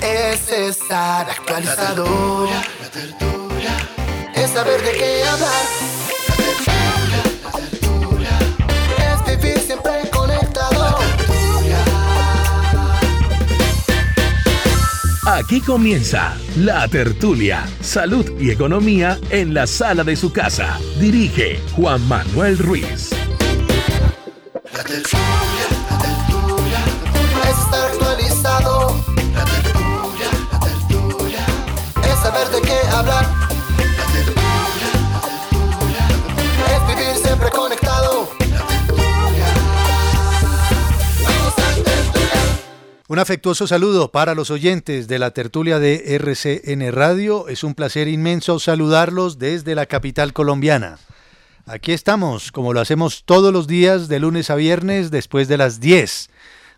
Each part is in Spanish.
Es estar actualizado. Es saber de qué hablar. Es vivir siempre conectado. Aquí comienza La Tertulia, Salud y Economía en la sala de su casa. Dirige Juan Manuel Ruiz. Es saber. Un afectuoso saludo para los oyentes de la tertulia de RCN Radio. Es un placer inmenso saludarlos desde la capital colombiana. Aquí estamos, como lo hacemos todos los días, de lunes a viernes, después de las 10,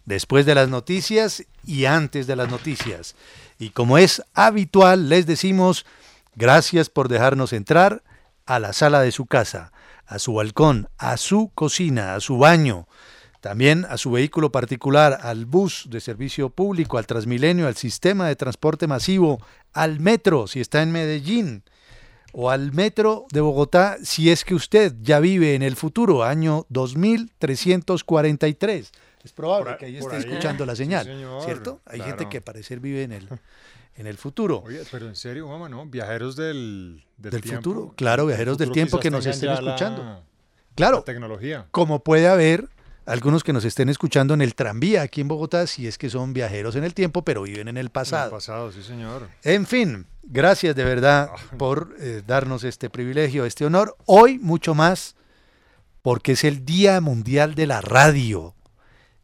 después de las noticias y antes de las noticias. Y como es habitual, les decimos gracias por dejarnos entrar a la sala de su casa, a su balcón, a su cocina, a su baño, también a su vehículo particular, al bus de servicio público, al Transmilenio, al sistema de transporte masivo, al metro, si está en Medellín, o al metro de Bogotá, si es que usted ya vive en el futuro, año 2343. Es probable Por que ahí esté ahí. escuchando la Sí, señal, señor, ¿cierto? Hay gente que parecer vive en el, en el futuro. Oye, pero en serio, mamá, ¿no? Viajeros del, del, Del tiempo. futuro, claro, viajeros del tiempo que nos estén la- escuchando. Claro, La tecnología. como puede haber algunos que nos estén escuchando en el tranvía aquí en Bogotá, si es que son viajeros en el tiempo, pero viven en el En el pasado. pasado, sí, señor. En fin, gracias de verdad por eh, darnos este privilegio, este honor. Hoy mucho más, porque es el Día Mundial de la Radio.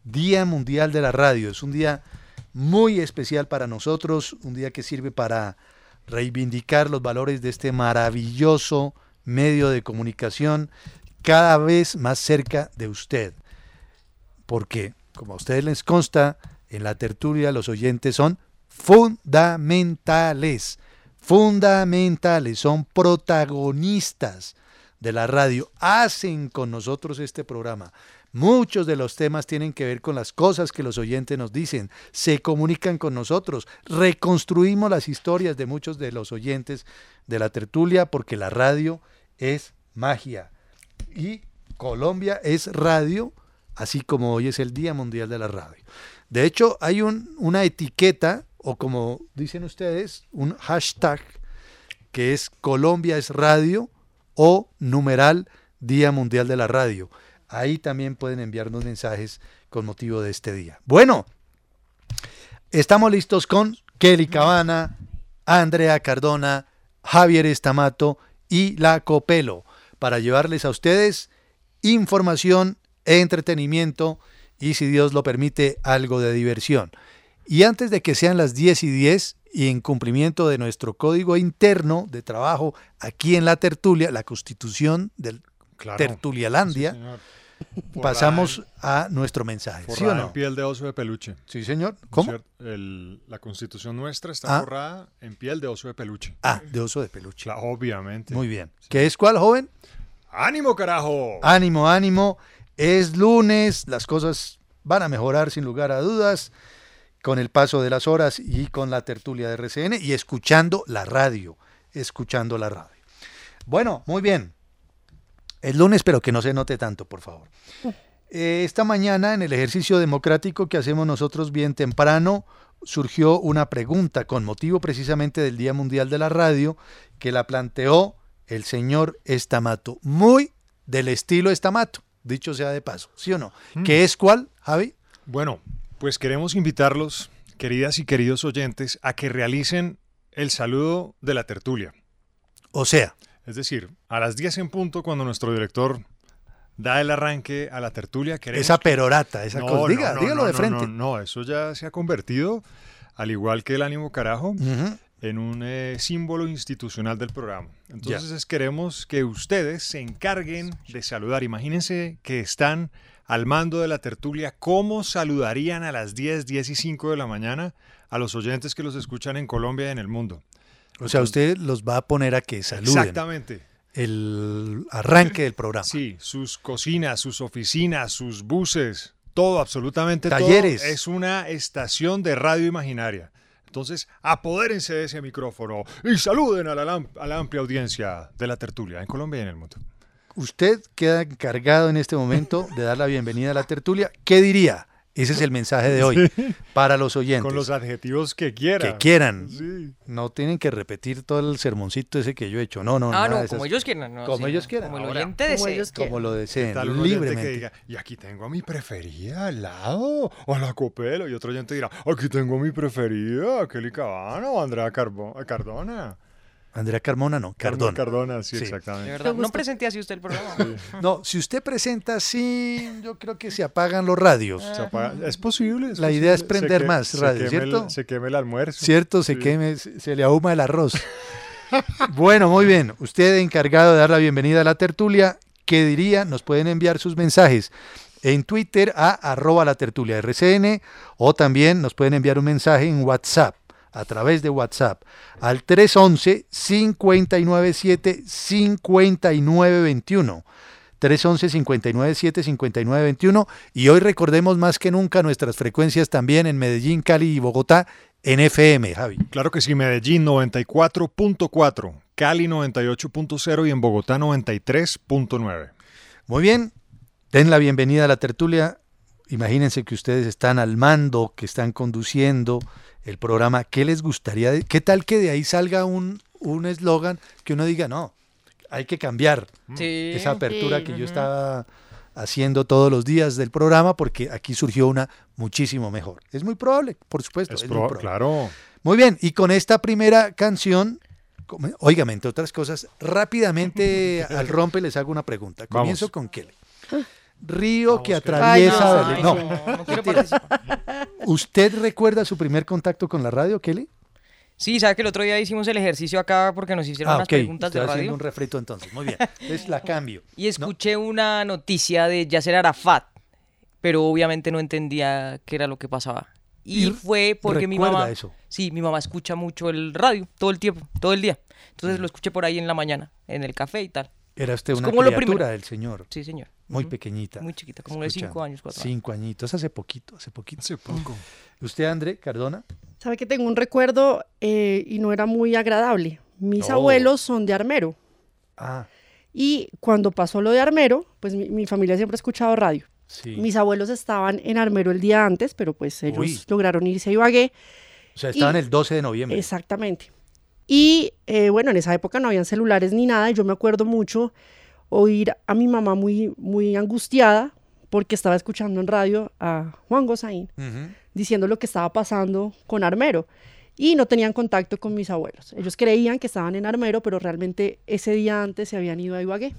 Día Mundial de la Radio. Es un día muy especial para nosotros, un día que sirve para reivindicar los valores de este maravilloso medio de comunicación cada vez más cerca de usted. Porque, como a ustedes les consta, en la tertulia los oyentes son fundamentales, fundamentales, son protagonistas de la radio, hacen con nosotros este programa. Muchos de los temas tienen que ver con las cosas que los oyentes nos dicen, se comunican con nosotros, reconstruimos las historias de muchos de los oyentes de la tertulia porque la radio es magia y Colombia es radio, así como hoy es el Día Mundial de la Radio. De hecho, hay un- una etiqueta, o como dicen ustedes, un hashtag, que es Colombia es radio o numeral Día Mundial de la Radio. Ahí también pueden enviarnos mensajes con motivo de este día. Bueno, estamos listos con Kelly Cabana, Andrea Cardona, Javier Estamato y La Copelo para llevarles a ustedes información, entretenimiento y, si Dios lo permite, algo de diversión. Y antes de que sean las 10 y 10 y en cumplimiento de nuestro código interno de trabajo aquí en la tertulia, la constitución del Claro. Tertulialandia, Sí. pasamos a nuestro mensaje. ¿Sí o Forrada en no? piel de oso de peluche. Sí, señor. ¿no ¿Cómo? El- la constitución nuestra está Ah. forrada en piel de oso de peluche. Ah, de oso de peluche. Obviamente. Muy bien. ¿Qué es cuál, joven? ¡Ánimo, carajo! Ánimo, ánimo. Es lunes, las cosas van a mejorar sin lugar a dudas con el paso de las horas y con la tertulia de RCN y escuchando la radio, escuchando la radio. Bueno, muy bien. Es lunes, pero que no se note tanto, por favor. Eh, esta mañana, en el ejercicio democrático que hacemos nosotros bien temprano, surgió una pregunta con motivo precisamente del Día Mundial de la Radio, que la planteó el señor Estamato. Muy del estilo Estamato, dicho sea de paso, ¿sí o no? Mm. ¿Qué es cuál, Javi? Bueno, pues queremos invitarlos, queridas y queridos oyentes, a que realicen el saludo de la tertulia. O sea, Es decir, a las 10 en punto, cuando nuestro director da el arranque a la tertulia, queremos esa perorata, esa No, cosa. Diga, no, dígalo de frente. No, no, eso ya se ha convertido, al igual que el ánimo carajo, en un eh, símbolo institucional del programa. Entonces es- queremos que ustedes se encarguen de saludar. Imagínense que están al mando de la tertulia, ¿cómo saludarían a las 10, 10 y 5 de la mañana a los oyentes que los escuchan en Colombia y en el mundo? O sea, usted los va a poner a que saluden Exactamente. el arranque del programa. Sí, sus cocinas, sus oficinas, sus buses, todo, absolutamente Talleres. todo es una estación de radio imaginaria. Entonces, apodérense de ese micrófono y saluden a la, a la amplia audiencia de la tertulia en Colombia y en el mundo. Usted queda encargado en este momento de dar la bienvenida a la tertulia. ¿Qué diría? Ese es el mensaje de hoy para los oyentes. Con los adjetivos que quieran. que quieran. Sí. No tienen que repetir todo el sermoncito ese que yo he hecho. No, no, Ah, no, esas- como ellos quieran. no, Como sí, ellos quieran. Como el oyente como desee. ellos Como lo deseen, Tal libremente. que diga, y aquí tengo a mi preferida al lado, o a la Copelo, y otro oyente dirá, aquí tengo a mi preferida, Kelly Cabano, o Andrea Carbo- Cardona. Andrea Carmona, no, Cardona. Cardona, sí, exactamente. no presenté así usted el programa. No, si usted presenta así, yo creo que se apagan los radios. Se apaga- Es posible. es La idea es prender que- más radio, el- ¿cierto? se queme el almuerzo. ¿Cierto? Se Sí. queme, se, se le ahuma el arroz. bueno, muy bien. Usted encargado de dar la bienvenida a la tertulia, ¿qué diría? Nos pueden enviar sus mensajes en Twitter a arroba la tertulia RCN o también nos pueden enviar un mensaje en WhatsApp a través de WhatsApp al 311-597-5921. 311-597-5921 y hoy recordemos más que nunca nuestras frecuencias también en Medellín, Cali y Bogotá en FM, Javi. Claro que sí, Medellín 94.4, Cali 98.0 y en Bogotá 93.9. Muy bien, den la bienvenida a la tertulia. Imagínense que ustedes están al mando, que están conduciendo el programa. ¿Qué les gustaría? ¿Qué tal que de ahí salga un un eslogan que uno diga, no, hay que cambiar Sí. esa apertura Sí. que yo estaba haciendo todos los días del programa porque aquí surgió una muchísimo mejor. Es muy probable, por supuesto. Es es pro- muy probable. claro. Muy bien, y con esta primera canción, óigame, entre otras cosas, rápidamente al rompe les hago una pregunta. Vamos. Comienzo con Kelly. Río que atraviesa Ay, Belén. no, No, no quiero mentira. participar. ¿Usted recuerda su primer contacto con la radio, Kelly? Sí, ¿sabe que el otro día hicimos el ejercicio acá porque nos hicieron Ah, unas ok. preguntas Estoy de haciendo radio? un refrito entonces. Muy bien. Entonces la cambio. Y escuché una noticia de Yasser Arafat, pero obviamente no entendía qué era lo que pasaba. Y, Y fue porque mi mamá... eso. Sí, mi mamá escucha mucho el radio, todo el tiempo, todo el día. Entonces lo escuché por ahí en la mañana, en el café y tal. Era usted Es una como lo criatura primero. del señor. Sí, señor. Muy pequeñita. Muy chiquita, como de cinco años, cuatro Cinco añitos, hace poquito, hace poquito. Hace poco. ¿Usted, André Cardona? Sabe que tengo un recuerdo eh, y no era muy agradable. Mis Oh. abuelos son de Armero. Ah, Y cuando pasó lo de Armero, pues mi, mi familia siempre ha escuchado radio. sí. Mis abuelos estaban en Armero el día antes, pero pues ellos Uy. lograron irse a Ibagué. O sea, estaban y- el 12 de noviembre. Exactamente. Y eh, bueno, en esa época no habían celulares ni nada. Y yo me acuerdo mucho oír a mi mamá muy, muy angustiada porque estaba escuchando en radio a Juan Gozaín diciendo lo que estaba pasando con Armero. Y no tenían contacto con mis abuelos. Ellos creían que estaban en Armero, pero realmente ese día antes se habían ido a Ibagué.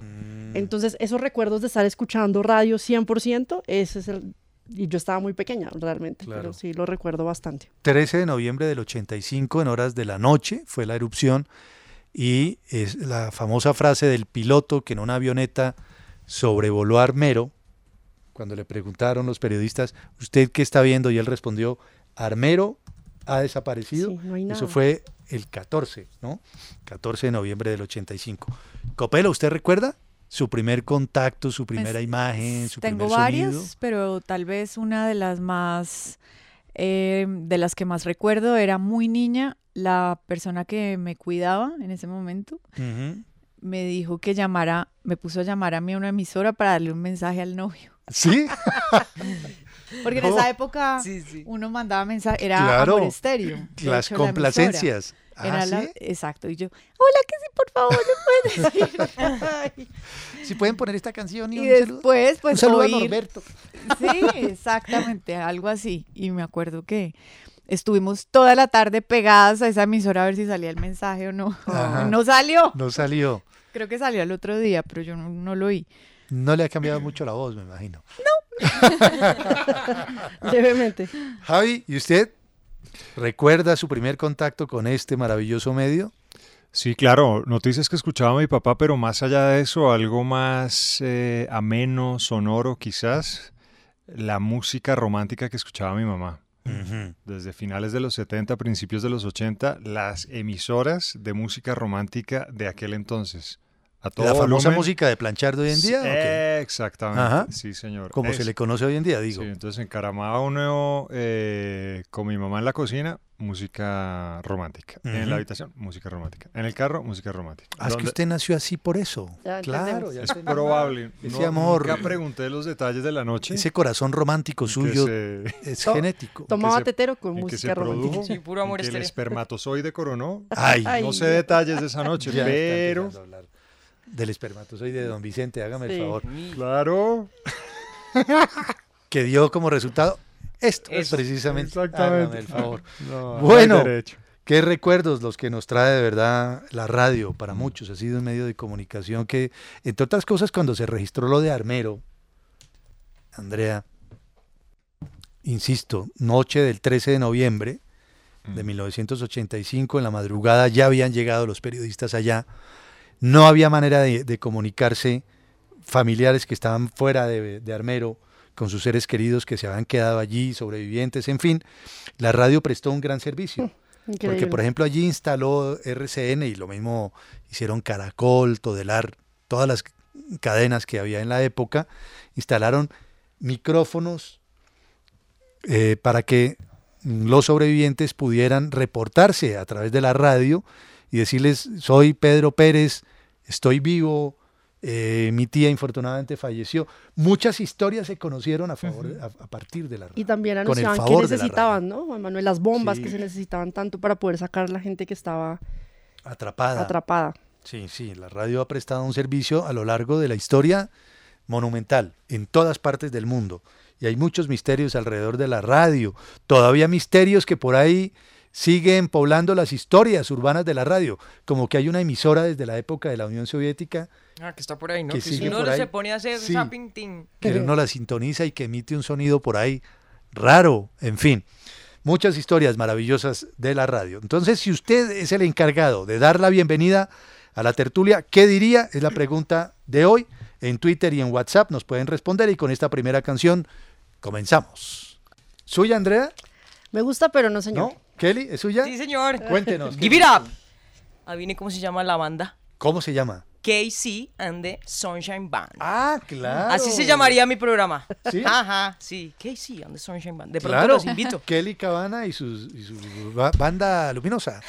Mm. Entonces, esos recuerdos de estar escuchando radio 100%, ese es el... Y yo estaba muy pequeña realmente, Claro. pero sí lo recuerdo bastante. 13 de noviembre del 85, en horas de la noche, fue la erupción. Y es la famosa frase del piloto que en una avioneta sobrevoló a Armero, cuando le preguntaron los periodistas, ¿usted qué está viendo? Y él respondió, Armero ha desaparecido. Sí, no hay Eso fue el 14, ¿no? 14 de noviembre del 85. Copelo, ¿usted recuerda su primer contacto, su primera Pues, imagen, su Tengo primer varias, sonido? pero tal vez una de las más, eh, de las que más recuerdo era muy niña, la persona que me cuidaba en ese momento me dijo que llamara, me puso a llamar a mí a una emisora para darle un mensaje al novio. ¿Sí? Porque en No. esa época Sí, sí. uno mandaba mensajes, era Claro. Amor Estéreo. Las hecho, la emisora. complacencias. Era Ah, la- ¿sí? Exacto. Y yo, hola, que sí, por favor, ¿me puedes decir? Si pueden poner esta canción y, y un saludo. después, Un pues, saludo a Norberto. Sí, exactamente, algo así. Y me acuerdo que estuvimos toda la tarde pegadas a esa emisora a ver si salía el mensaje o no. Ajá. No salió. No salió. Creo que salió al otro día, pero yo no, no lo oí. No le ha cambiado mucho la voz, me imagino. Levemente. Javi, ¿y usted recuerda su primer contacto con este maravilloso medio? Sí, claro, noticias que escuchaba mi papá, pero más allá de eso, algo más eh, ameno, sonoro quizás, la música romántica que escuchaba mi mamá. Desde finales de los 70, principios de los 80, las emisoras de música romántica de aquel entonces. A todo La famosa volumen. música de planchar de hoy en día. Exactamente, Ajá. sí señor. Como se le conoce hoy en día, digo. Sí, entonces encaramaba uno eh, con mi mamá en la cocina, música romántica. En Ujú. la habitación, música romántica. En el carro, música romántica. Ah, es que usted nació así por eso. Ya claro, ya Es probable. Ese No- amor. Nunca pregunté los detalles de la noche. Ese corazón romántico suyo se- es To- genético. Tomaba se- tetero con en que se música produjo, romántica. Sí, puro en amor que el espermatozoide coronó. Ay, Ay, No sé detalles de esa noche, ya pero... del espermatozoide de don Vicente, hágame el favor. Claro. Que dio como resultado esto, Eso. precisamente. Exactamente. Hágame el favor. No, Bueno. Qué recuerdos los que nos trae de verdad la radio para muchos. Ha sido un medio de comunicación que, entre otras cosas, cuando se registró lo de Armero, Andrea, insisto, noche del 13 de noviembre de 1985, en la madrugada ya habían llegado los periodistas allá. No había manera de, de comunicarse familiares que estaban fuera de, de Armero con sus seres queridos que se habían quedado allí, sobrevivientes, en fin. La radio prestó un gran servicio. Porque, por ejemplo, allí instaló RCN y lo mismo hicieron Caracol, Todelar, todas las cadenas que había en la época, instalaron micrófonos eh, para que los sobrevivientes pudieran reportarse a través de la radio y decirles, soy Pedro Pérez, estoy vivo, eh, mi tía infortunadamente falleció. Muchas historias se conocieron a, favor, a, a partir de la radio. Y también anunciaban que necesitaban, ¿no? Juan Manuel, las bombas Sí. que se necesitaban tanto para poder sacar la gente que estaba Atrapada. atrapada. Sí, sí, la radio ha prestado un servicio a lo largo de la historia monumental en todas partes del mundo. Y hay muchos misterios alrededor de la radio. Todavía misterios que por ahí siguen poblando las historias urbanas de la radio. Como que hay una emisora desde la época de la Unión Soviética Ah, que está por ahí, ¿no? Que Que, si uno por ahí. se pone a hacer Sí. zapping, ting. que uno la sintoniza y que emite un sonido por ahí raro. En fin, muchas historias maravillosas de la radio. Entonces, si usted es el encargado de dar la bienvenida a la tertulia, ¿qué diría? Es la pregunta de hoy. En Twitter y en WhatsApp nos pueden responder y con esta primera canción comenzamos. ¿Suya, Andrea? Me gusta, pero no, señor. ¿No? ¿Kelly? ¿Es suya? Sí, señor. Cuéntenos. Give it up. Adivine cómo se llama la banda. ¿Cómo se llama? KC and the Sunshine Band. Ah, claro. Así se llamaría mi programa. ¿Sí? Ajá, sí. KC and the Sunshine Band. De pronto Claro. los invito. Kelly Cabana y, sus, y su ba- banda luminosa.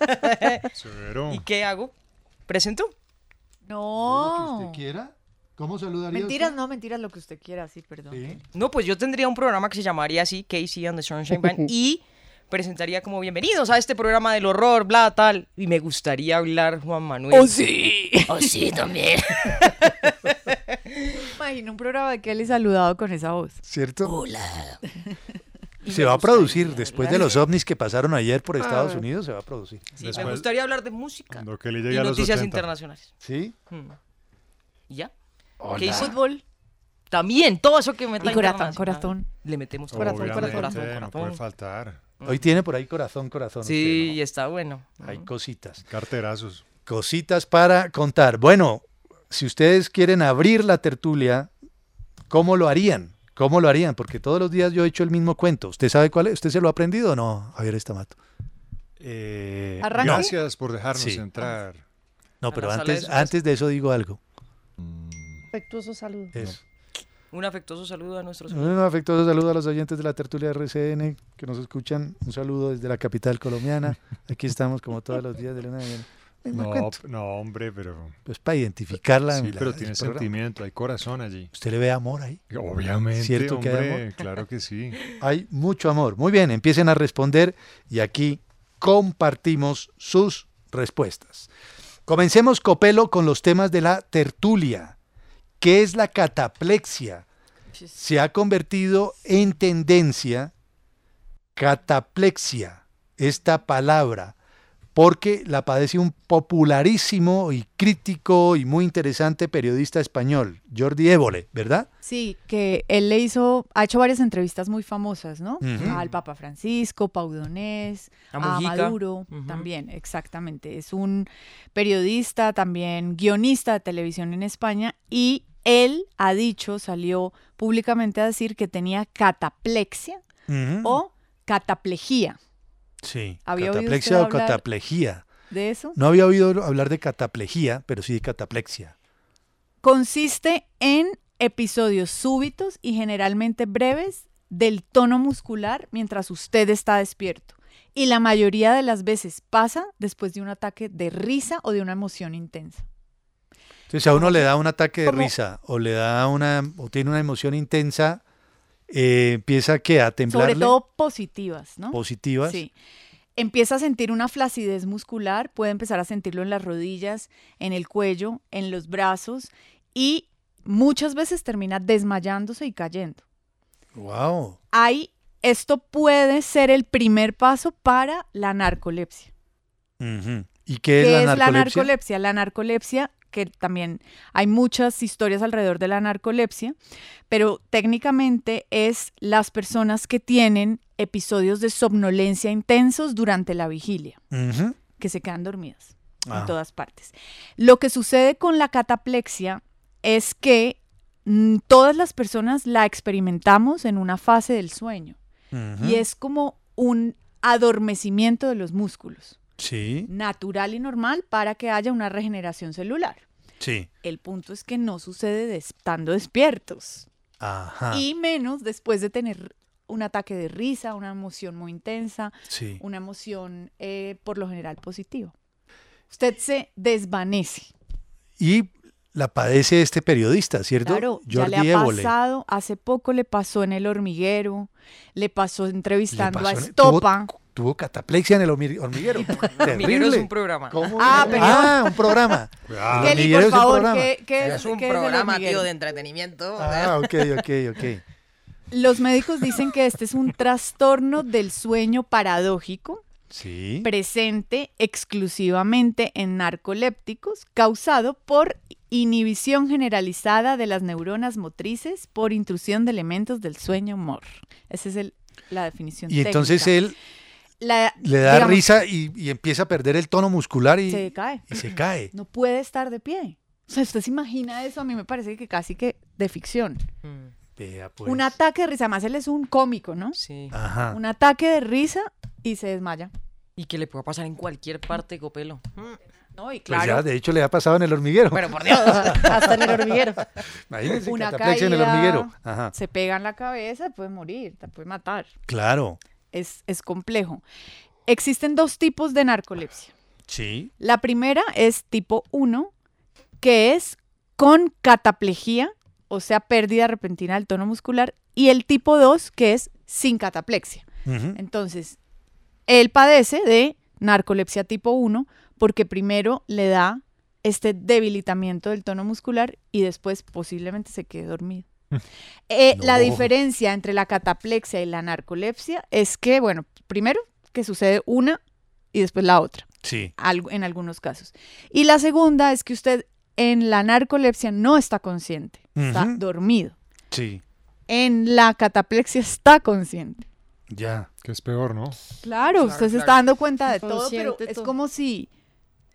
¿Y qué hago? ¿Presento? No. quiera. ¿Cómo saludaría Mentiras, no, mentiras, lo que usted quiera, sí, perdón. Sí. No, pues yo tendría un programa que se llamaría así, KC and the Sunshine Band, y presentaría como bienvenidos a este programa del horror, bla, tal. Y me gustaría hablar Juan Manuel. ¡Oh, sí! Oh, sí, también. Imagino un programa de Kelly saludado con esa voz. ¿Cierto? Hola. Se me va a producir después de los ovnis que pasaron ayer por Estados Unidos, se va a producir. Sí, me gustaría hablar de música Cuando Kelly y a los noticias 80. internacionales. ¿Sí? Hmm. ¿Y ya? Hola. ¿Qué? Fútbol. También, todo eso que meta Y corazón, corazón. Le metemos Corazón, Obviamente, corazón, no puede faltar. Hoy tiene por ahí corazón, corazón. Sí, usted, está bueno. ¿no? Hay cositas. Carterazos. Cositas para contar. Bueno, si ustedes quieren abrir la tertulia, ¿cómo lo harían? ¿Cómo lo harían? Porque todos los días yo he hecho el mismo cuento. ¿Usted sabe cuál es? ¿Usted se lo ha aprendido o no, Javier Estamato? Eh, gracias por dejarnos Sí. entrar. No, pero antes, antes de eso digo algo. Afectuoso saludo. Eso. Un afectuoso saludo a nuestros Un afectuoso saludo a los oyentes de la tertulia RCN que nos escuchan. Un saludo desde la capital colombiana. Aquí estamos como todos los días de luna de No, cuento. no, hombre, pero. Pues para identificarla. Sí, en la- pero en tiene sentimiento, hay corazón allí. ¿Usted le ve amor ahí? Obviamente, ¿Cierto que hay hombre, amor? claro que sí. Hay mucho amor. Muy bien, empiecen a responder y aquí compartimos sus respuestas. Comencemos, Copelo, con los temas de la tertulia. ¿Qué es la cataplexia? Se ha convertido en tendencia cataplexia, esta palabra, porque la padece un popularísimo y crítico y muy interesante periodista español, Jordi Évole, ¿verdad? Sí, que él le hizo, ha hecho varias entrevistas muy famosas, ¿no? Al Papa Francisco, Paudonés, A a. Maduro, también, exactamente. Es un periodista, también guionista de televisión en España y él ha dicho, salió públicamente a decir que tenía cataplexia o cataplejía. Sí, ¿Había cataplexia o cataplejía. ¿De eso? No había oído hablar de cataplejía, pero sí de cataplexia. Consiste en episodios súbitos y generalmente breves del tono muscular mientras usted está despierto. Y la mayoría de las veces pasa después de un ataque de risa o de una emoción intensa. Entonces, a uno le da un ataque de risa o le da una o tiene una emoción intensa, eh, empieza que a temblarle Sobre todo positivas, ¿no? positivas. Sí. Empieza a sentir una flacidez muscular, puede empezar a sentirlo en las rodillas, en el cuello, en los brazos y muchas veces termina desmayándose y cayendo. Wow. Hay, esto puede ser el primer paso para la narcolepsia. ¿Y qué es, ¿Qué la, es la narcolepsia? narcolepsia? La narcolepsia, que también hay muchas historias alrededor de la narcolepsia, pero técnicamente es las personas que tienen episodios de somnolencia intensos durante la vigilia, que se quedan dormidas Ah. en todas partes. Lo que sucede con la cataplexia es que mm, todas las personas la experimentamos en una fase del sueño y es como un adormecimiento de los músculos Sí, natural y normal para que haya una regeneración celular. Sí. El punto es que no sucede de- estando despiertos Ajá. y menos después de tener un ataque de risa, una emoción muy intensa, Sí. una emoción eh, por lo general positiva. Usted se desvanece. Y la padece este periodista, ¿cierto? Claro, ya Jordi le ha Évole. pasado, hace poco le pasó en el hormiguero, le pasó Le entrevistando pasó a en- Estopa. Tuvo, tuvo cataplexia en el hormi- hormiguero. Hormiguero Terrible. es un programa. ¿Cómo? Ah, perdón. Ah, un programa. Kelly, por es un programa. ¿qué, qué Es un qué programa, hormiguero? tío, de entretenimiento. Ah, ok, ok, ok. Los médicos dicen que este es un trastorno del sueño paradójico Sí. presente exclusivamente en narcolépticos causado por inhibición generalizada de las neuronas motrices por intrusión de elementos del sueño MOR. Esa es el- la definición Y entonces él La- le da digamos, risa y, y empieza a perder el tono muscular y Se cae. y se cae. No puede estar de pie. O sea, usted se imagina eso, a mí me parece que casi que de ficción. Mm, Vea, pues. Un ataque de risa, además él es un cómico, ¿no? Sí. Ajá. Un ataque de risa y se desmaya. Y que le pueda pasar en cualquier parte, Copelo. No, y Pues claro, ya, de hecho, le ha pasado en el hormiguero. Pero por Dios. Hasta en el hormiguero. Imagínense, una cataplexia en el caída, hormiguero. Ajá. se pega en la cabeza, puede morir, te puede matar. Claro. Es, es complejo. Existen dos tipos de narcolepsia. Sí. La primera es tipo 1, que es con cataplejía, o sea, pérdida repentina del tono muscular, y el tipo 2, que es sin cataplexia. Entonces, él padece de narcolepsia tipo 1 porque primero le da este debilitamiento del tono muscular y después posiblemente se quede dormido. Eh, La diferencia entre la cataplexia y la narcolepsia es que, bueno, primero que sucede una y después la otra, Sí. algo- en algunos casos. Y la segunda es que usted en la narcolepsia no está consciente, está dormido. Sí. En la cataplexia está consciente. Ya. Que es peor, ¿no? Claro, Claro, usted se está dando cuenta de todo, pero es como si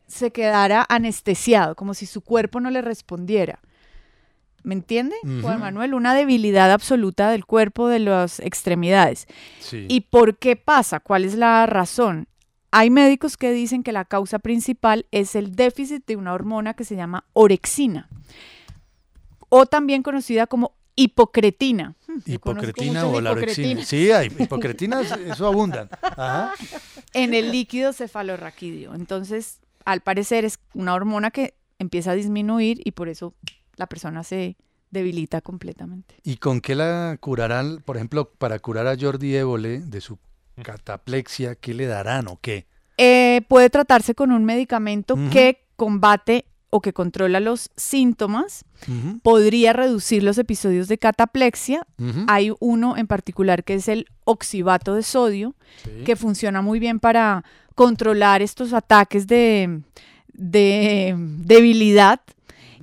se quedara anestesiado, como si su cuerpo no le respondiera. ¿Me entiende, Juan Ujú. Manuel? Una debilidad absoluta del cuerpo, de las extremidades. Sí. ¿Y por qué pasa? ¿Cuál es la razón? Hay médicos que dicen que la causa principal es el déficit de una hormona que se llama orexina, o también conocida como hipocretina. Hmm, Hipocretina o la orexina. Sí, hay hipocretinas, eso abundan. Ajá. en el líquido cefalorraquídeo. Entonces, al parecer es una hormona que empieza a disminuir y por eso la persona se debilita completamente. ¿Y con qué la curarán, por ejemplo, para curar a Jordi Évole de su cataplexia, qué le darán o qué? Eh, puede tratarse con un medicamento que combate o que controla los síntomas. Podría reducir los episodios de cataplexia. Hay uno en particular que es el oxibato de sodio, sí. que funciona muy bien para controlar estos ataques de, de debilidad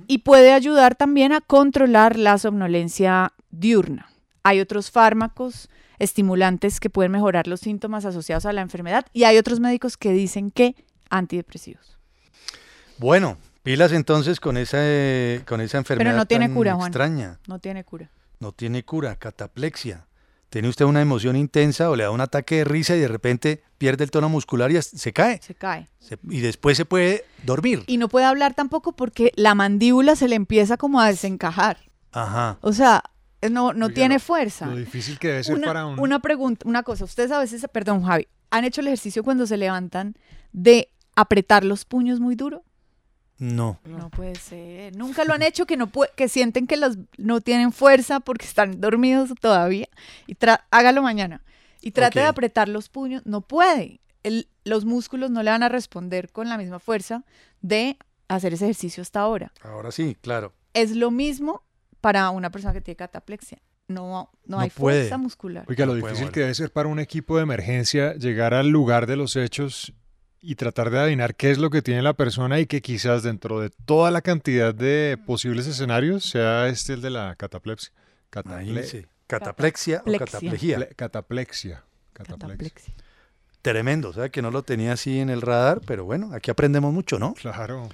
y puede ayudar también a controlar la somnolencia diurna. Hay otros fármacos estimulantes que pueden mejorar los síntomas asociados a la enfermedad y hay otros médicos que dicen que antidepresivos. Bueno, pilas entonces con esa, eh, con esa enfermedad no tiene tan cura, Juan. extraña. No tiene cura. No tiene cura, cataplexia. Tiene usted una emoción intensa o le da un ataque de risa y de repente pierde el tono muscular y se cae. Se cae. Se- y después se puede dormir. Y no puede hablar tampoco porque la mandíbula se le empieza como a desencajar. Ajá. O sea, no, no Oiga, tiene lo- fuerza. Lo difícil que debe ser una, para un... una pregunta, una cosa. Ustedes a veces, perdón, Javi, ¿han hecho el ejercicio cuando se levantan de apretar los puños muy duro? No. No, puede ser. Nunca lo han hecho que no que sienten que los no tienen fuerza porque están dormidos todavía. Y tra- hágalo mañana. Y trate de apretar los puños. No puede. El- los músculos no le van a responder con la misma fuerza de hacer ese ejercicio hasta ahora. Ahora sí, claro. Es lo mismo para una persona que tiene cataplexia. No, no, No hay puede. fuerza muscular. Oiga, lo No puede difícil que debe ser para un equipo de emergencia llegar al lugar de los hechos y tratar de adivinar qué es lo que tiene la persona y que quizás dentro de toda la cantidad de posibles escenarios sea este el de la cataplepsia. Cataple- Imagínese. Cataplexia o Cataplexia. cataplejía. ple- cataplexia. Cataplexia. Cataplexia. Tremendo, o sea que no lo tenía así en el radar, pero bueno, aquí aprendemos mucho, ¿no? Claro.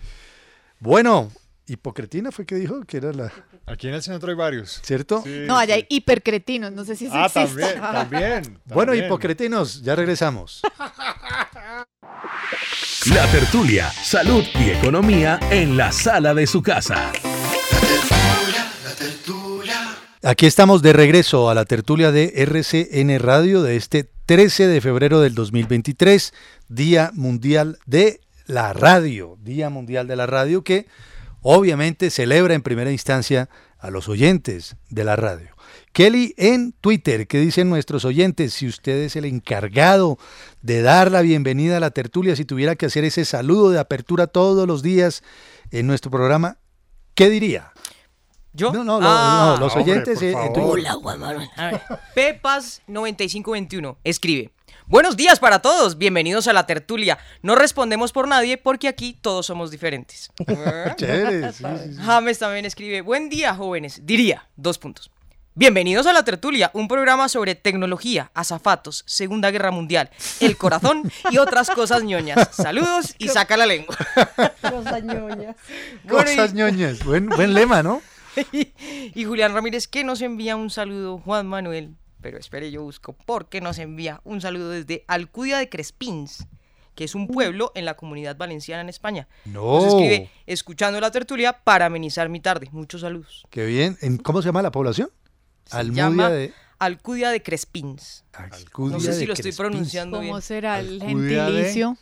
Bueno, Hipocretina fue que dijo que era la, Aquí en el centro hay varios. ¿cierto? Sí, No, allá sí. hay hipercretinos. No sé si eso Ah, exista. también, también. Bueno, también. hipocretinos, ya regresamos. La tertulia, salud y economía en la sala de su casa. Aquí estamos de regreso a la tertulia de RCN Radio de este 13 de febrero del 2023, Día Mundial de la Radio, Día Mundial de la Radio que obviamente celebra en primera instancia a los oyentes de la radio. Kelly en Twitter, ¿qué dicen nuestros oyentes? Si usted es el encargado de dar la bienvenida a la tertulia, si tuviera que hacer ese saludo de apertura todos los días en nuestro programa, ¿qué diría? ¿Yo? No, no, lo- Ah, no, los hombre, oyentes por eh. Hola, ver, Pepas9521 escribe. Buenos días para todos, bienvenidos a la tertulia. No respondemos por nadie porque aquí todos somos diferentes. Chévere, sí, sí, sí. James también escribe, buen día jóvenes, diría, dos puntos. Bienvenidos a La Tertulia, un programa sobre tecnología, azafatos, Segunda Guerra Mundial, el corazón y otras cosas ñoñas. Saludos y saca la lengua. Cosas ñoñas. Bueno, y- Cosas ñoñas. Buen, buen lema, ¿no? y Julián Ramírez que nos envía un saludo, Juan Manuel, pero espere, yo busco, porque nos envía un saludo desde Alcudia de Crespins, que es un pueblo en la comunidad valenciana en España. No. Nos escribe, escuchando la tertulia para amenizar mi tarde. Muchos saludos. Qué bien. ¿En- ¿Cómo se llama la población? Se Almudia llama de... Alcudia de Crespins. Alcudia No sé si de lo estoy Crespins. pronunciando ¿Cómo bien. será el Alcudia de- gentilicio?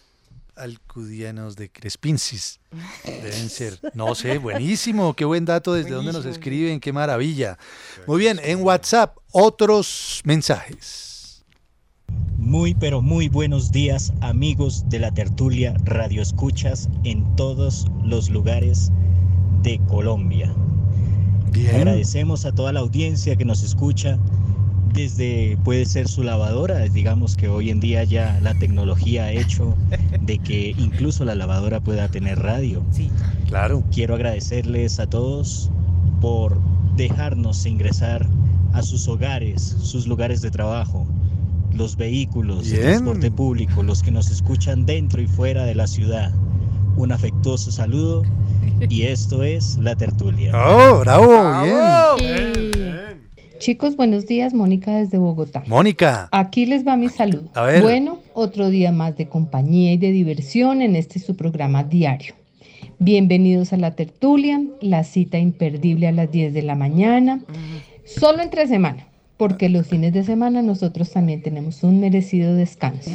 Alcudianos de Crespinsis. Deben ser. No sé, buenísimo. Qué buen dato. ¿Desde dónde nos Buenísimo. escriben? Qué maravilla. Muy bien. En WhatsApp, otros mensajes. Muy pero muy buenos días amigos de la tertulia Radio Escuchas en todos los lugares de Colombia. Bien. Agradecemos a toda la audiencia que nos escucha desde puede ser su lavadora, digamos que hoy en día ya la tecnología ha hecho de que incluso la lavadora pueda tener radio. Sí. Claro. Quiero agradecerles a todos por dejarnos ingresar a sus hogares, sus lugares de trabajo, los vehículos, el transporte público, los que nos escuchan dentro y fuera de la ciudad. Un afectuoso saludo y esto es La Tertulia. Oh, bravo. Bien. Chicos, buenos días. Mónica desde Bogotá. Mónica. Aquí les va mi saludo. A ver. Bueno, otro día más de compañía y de diversión en este su programa diario. Bienvenidos a la tertulia, la cita imperdible a las 10 de la mañana. Solo entre semana, porque los fines de semana nosotros también tenemos un merecido descanso.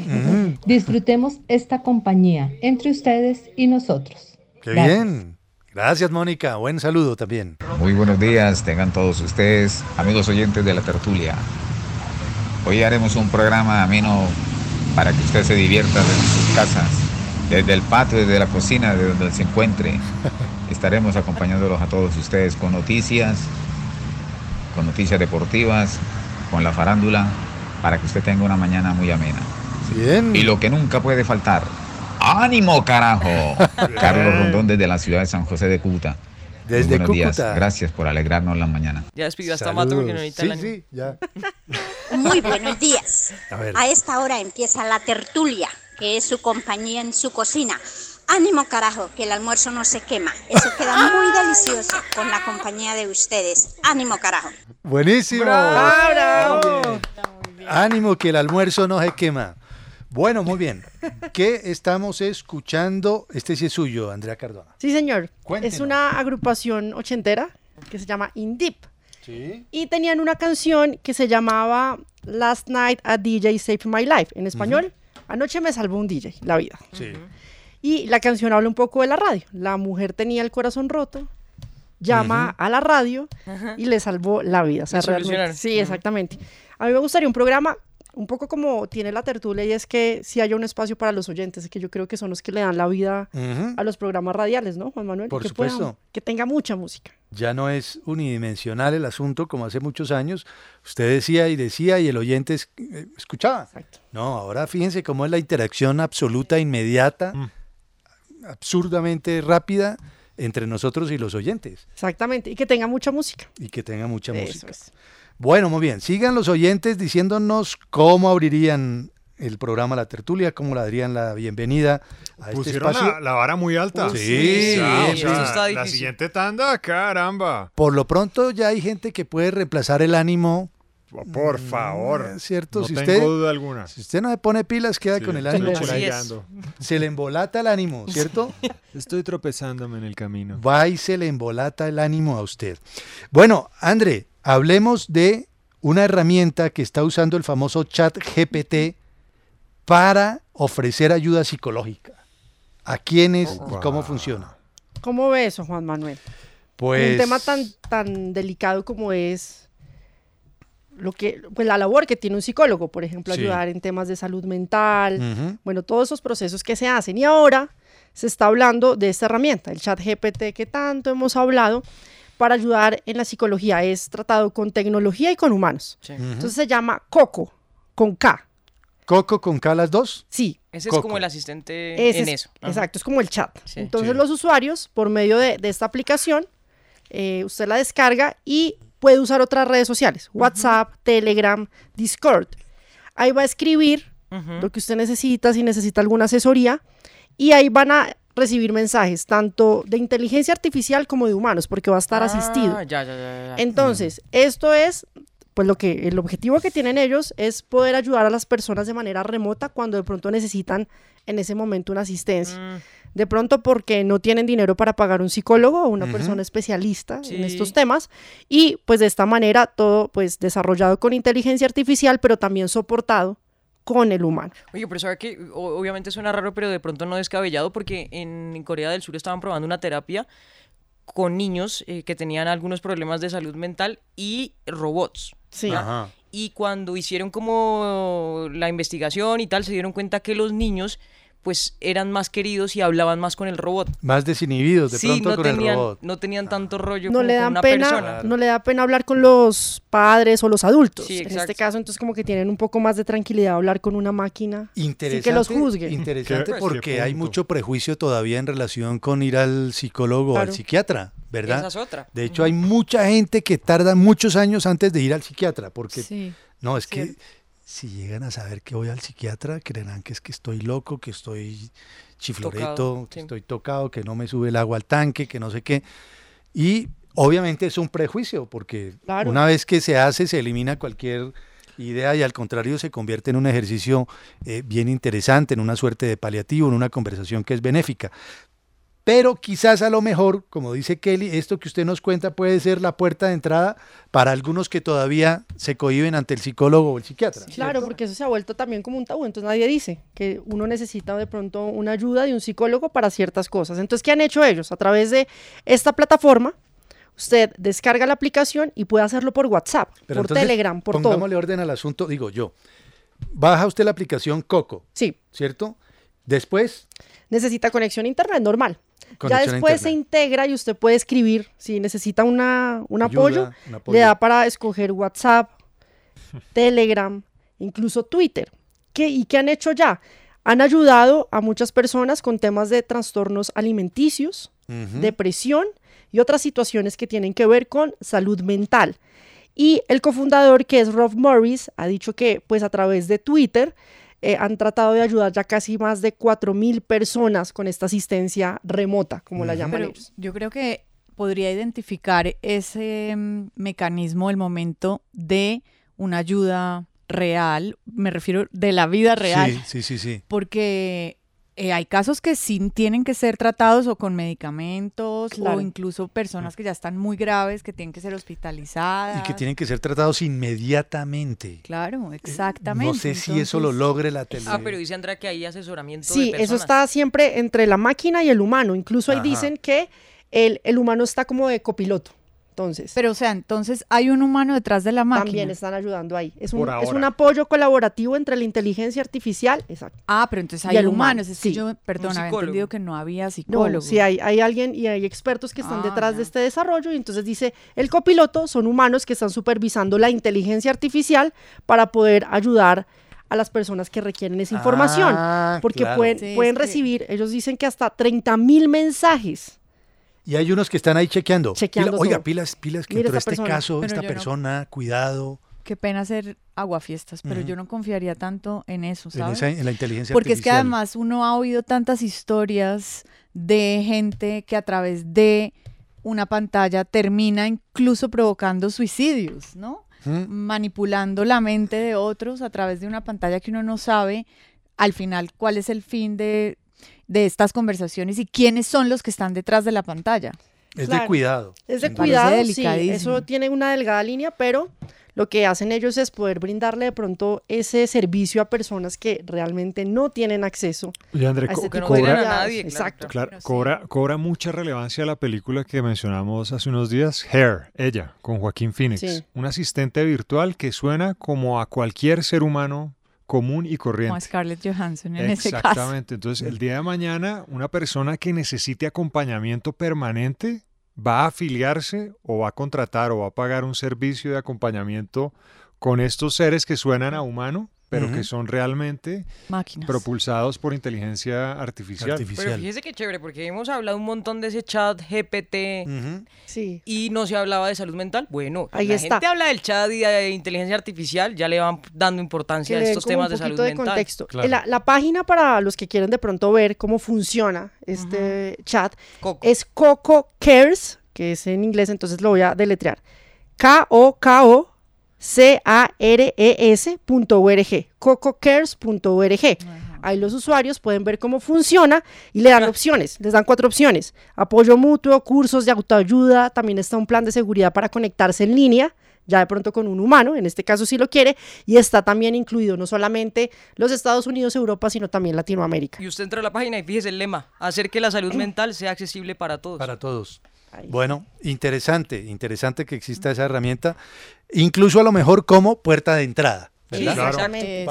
Disfrutemos esta compañía entre ustedes y nosotros. Qué Gracias. bien. Gracias, Mónica. Buen saludo también. Muy buenos días, tengan todos ustedes, amigos oyentes de la tertulia. Hoy haremos un programa ameno para que usted se divierta desde sus casas, desde el patio, desde la cocina, de donde se encuentre. Estaremos acompañándolos a todos ustedes con noticias, con noticias deportivas, con la farándula, para que usted tenga una mañana muy amena. Bien. Y lo que nunca puede faltar, ¡ánimo, carajo! Carlos Rondón desde la ciudad de San José de Cúcuta. Desde buenos días. Cúcuta. Gracias por alegrarnos la mañana. Ya despidió hasta Mato porque no Sí, el sí, ya. Muy buenos días. A ver. A esta hora empieza la tertulia, que es su compañía en su cocina. Ánimo carajo, que el almuerzo no se quema. Eso queda muy delicioso con la compañía de ustedes. Ánimo carajo. Buenísimo. ¡Bravo! Bien. Ánimo que el almuerzo no se quema. Bueno, muy bien. ¿Qué estamos escuchando? Este sí es suyo, Andrea Cardona. Sí, señor. Cuéntenos. Es una agrupación ochentera que se llama Indip. Sí. Y tenían una canción que se llamaba Last Night a DJ Saved My Life. En español, Anoche me salvó un DJ, la vida. Sí. Y la canción habla un poco de la radio. La mujer tenía el corazón roto, llama a la radio y le salvó la vida. O sea, realmente- sí, exactamente. A mí me gustaría un programa un poco como tiene la tertulia y es que si haya un espacio para los oyentes, que yo creo que son los que le dan la vida a los programas radiales, ¿no, Juan Manuel? Por que puedan- supuesto. que tenga mucha música. Ya no es unidimensional el asunto como hace muchos años. Usted decía y decía y el oyente es- eh, escuchaba. Exacto. No, ahora fíjense cómo es la interacción absoluta, inmediata, absurdamente rápida entre nosotros y los oyentes. Exactamente. Y que tenga mucha música. Y que tenga mucha Eso música. es. Bueno, muy bien. Sigan los oyentes diciéndonos cómo abrirían el programa La Tertulia, cómo le darían la bienvenida a este Pusieron espacio. la, la vara muy alta. Uy, sí, o sí, sea, eso está la siguiente tanda, caramba. Por lo pronto ya hay gente que puede reemplazar el ánimo, Por favor. Mm, ¿cierto? No si tengo usted, duda alguna. si usted no se pone pilas, queda Sí, con el ánimo por ahí. Se le embolata el ánimo, ¿cierto? Estoy tropezándome en el camino. Va y se le embolata el ánimo a usted. Bueno, André, hablemos de una herramienta que está usando el famoso chat GPT para ofrecer ayuda psicológica. ¿A quiénes y cómo funciona? ¿Cómo ve eso, Juan Manuel? Pues Un tema tan, tan delicado como es lo que, pues la labor que tiene un psicólogo, por ejemplo, Sí. ayudar en temas de salud mental, bueno, todos esos procesos que se hacen. Y ahora se está hablando de esta herramienta, el chat GPT que tanto hemos hablado, para ayudar en la psicología. Es tratado con tecnología y con humanos. Sí. Entonces se llama Coco, con K. Coco con K las dos. Sí, Ese es como el asistente ese en es- eso. Ajá. Exacto, es como el chat. Sí. Entonces Sí. los usuarios, por medio de, de esta aplicación, eh, usted la descarga y puede usar otras redes sociales, WhatsApp, Telegram, Discord. Ahí va a escribir lo que usted necesita, si necesita alguna asesoría, y ahí van a recibir mensajes tanto de inteligencia artificial como de humanos, porque va a estar asistido. Ah, ya, ya, ya, ya. Entonces, esto es, pues lo que, el objetivo que tienen ellos es poder ayudar a las personas de manera remota cuando de pronto necesitan en ese momento una asistencia. Mm, De pronto porque no tienen dinero para pagar un psicólogo o una persona especialista en estos temas. Y pues de esta manera todo pues desarrollado con inteligencia artificial, pero también soportado con el humano. Oye, pero sabe que obviamente suena raro, pero de pronto no descabellado porque en Corea del Sur estaban probando una terapia con niños eh, que tenían algunos problemas de salud mental y robots. Sí. Ajá. Y cuando hicieron como la investigación y tal, se dieron cuenta que los niños pues eran más queridos y hablaban más con el robot. Más desinhibidos de sí, pronto no con tenían, el robot. no tenían tanto rollo No como le con dan una pena, persona. no le da pena hablar con los padres o los adultos. Sí, en este caso, entonces como que tienen un poco más de tranquilidad hablar con una máquina Interesante, sin que los juzgue. interesante Qué- porque qué hay mucho prejuicio todavía en relación con ir al psicólogo o al psiquiatra, ¿verdad? Esa es otra. De hecho, hay mucha gente que tarda muchos años antes de ir al psiquiatra, porque Sí. no, es que. Si llegan a saber que voy al psiquiatra, creerán que es que estoy loco, que estoy chifloreto, Tocado, que sí. estoy tocado, que no me sube el agua al tanque, que no sé qué. Y obviamente es un prejuicio, porque Claro. una vez que se hace, se elimina cualquier idea y al contrario se convierte en un ejercicio eh, bien interesante, en una suerte de paliativo, en una conversación que es benéfica. Pero quizás a lo mejor, como dice Kelly, esto que usted nos cuenta puede ser la puerta de entrada para algunos que todavía se cohiben ante el psicólogo o el psiquiatra. Claro, porque eso se ha vuelto también como un tabú, entonces nadie dice que uno necesita de pronto una ayuda de un psicólogo para ciertas cosas. Entonces, ¿qué han hecho ellos? A través de esta plataforma, usted descarga la aplicación y puede hacerlo por WhatsApp, Pero por entonces, Telegram, por todo. Pongámosle orden al asunto, digo yo. Baja usted la aplicación Coco. Sí. ¿Cierto? Después, Necesita conexión a internet normal. Ya después se integra y usted puede escribir. Si necesita una, un apoyo, Ayuda, un apoyo. le da para escoger WhatsApp, Telegram, incluso Twitter. ¿Qué, ¿Y qué han hecho ya? Han ayudado a muchas personas con temas de trastornos alimenticios, depresión y otras situaciones que tienen que ver con salud mental. Y el cofundador, que es Rob Morris, ha dicho que pues a través de Twitter eh, han tratado de ayudar ya casi más de 4.000 personas con esta asistencia remota, como la llaman Pero ellos. yo creo que podría identificar ese mm, mecanismo, el momento de una ayuda real, me refiero de la vida real, Sí, sí, sí, sí. porque eh, hay casos que sí tienen que ser tratados o con medicamentos Claro. o incluso personas que ya están muy graves, que tienen que ser hospitalizadas. Y que tienen que ser tratados inmediatamente. Claro, exactamente. No sé si eso lo logre la tele. Ah, pero dice Andrea que hay asesoramiento de Sí, personas. eso está siempre entre la máquina y el humano. Incluso ahí Ajá. dicen que el, el humano está como de copiloto. Entonces, Pero o sea, entonces hay un humano detrás de la máquina. también están ayudando ahí. Es un, es un apoyo colaborativo entre la inteligencia artificial. Exacto. Ah, pero entonces Y hay el humano, humanos. Es que sí. yo, perdón, había entendido que no había No, psicólogo. sí hay, hay alguien y hay expertos que están Ah, detrás de este desarrollo y entonces dice, el copiloto son humanos que están supervisando la inteligencia artificial para poder ayudar a las personas que requieren esa información. Ah, porque claro. pueden, Sí, pueden es que- recibir, ellos dicen que hasta 30 mil mensajes. Y hay unos que están ahí chequeando. Chequeando Pila- oiga, pilas, pilas, que Mire entró este persona. caso, esta no- persona, cuidado. Qué pena hacer aguafiestas, pero yo no confiaría tanto en eso, En, ¿sabes? esa- en la inteligencia Porque es que además uno ha oído tantas historias de gente que a través de una pantalla termina incluso provocando suicidios, ¿no? ¿Mm? Manipulando la mente de otros a través de una pantalla que uno no sabe al final cuál es el fin de, de estas conversaciones y quiénes son los que están detrás de la pantalla. Es de cuidado. Es de cuidado, sí, delicadísimo. eso tiene una delgada línea, pero lo que hacen ellos es poder brindarle de pronto ese servicio a personas que realmente no tienen acceso Oye, André, a co- este que no tipo de a nadie, Exacto. Claro, cobra, cobra mucha relevancia la película que mencionamos hace unos días, Hair, ella, con Joaquín Phoenix. Sí. Un asistente virtual que suena como a cualquier ser humano común y Como corriente. Scarlett Johansson en ese caso. Exactamente. Entonces, el día de mañana, una persona que necesite acompañamiento permanente va a afiliarse o va a contratar o va a pagar un servicio de acompañamiento con estos seres que suenan a humano, pero que son realmente Máquinas. propulsados por inteligencia artificial. Pero fíjese qué chévere, porque hemos hablado un montón de ese chat GPT. Sí. y no se hablaba de salud mental. Bueno, Ahí la está. gente habla del chat y de inteligencia artificial, ya le van dando importancia que a estos temas un de salud de mental. contexto. Claro. La, la página para los que quieren de pronto ver cómo funciona este chat Coco. es Coco Cares, que es en inglés, entonces lo voy a deletrear. K-O-K-O C-A-R-E-S.org, cococares.org. Ahí los usuarios pueden ver cómo funciona y le dan opciones, les dan cuatro opciones. Apoyo mutuo, cursos de autoayuda, también está un plan de seguridad para conectarse en línea, ya de pronto con un humano, en este caso si lo quiere, y está también incluido no solamente los Estados Unidos, Europa, sino también Latinoamérica. Y usted entra a la página y fíjese el lema, hacer que la salud mental sea accesible para todos. Para todos. Ahí. Bueno, interesante, interesante que exista esa herramienta, incluso a lo mejor como puerta de entrada. Sí, Para para, lo que es-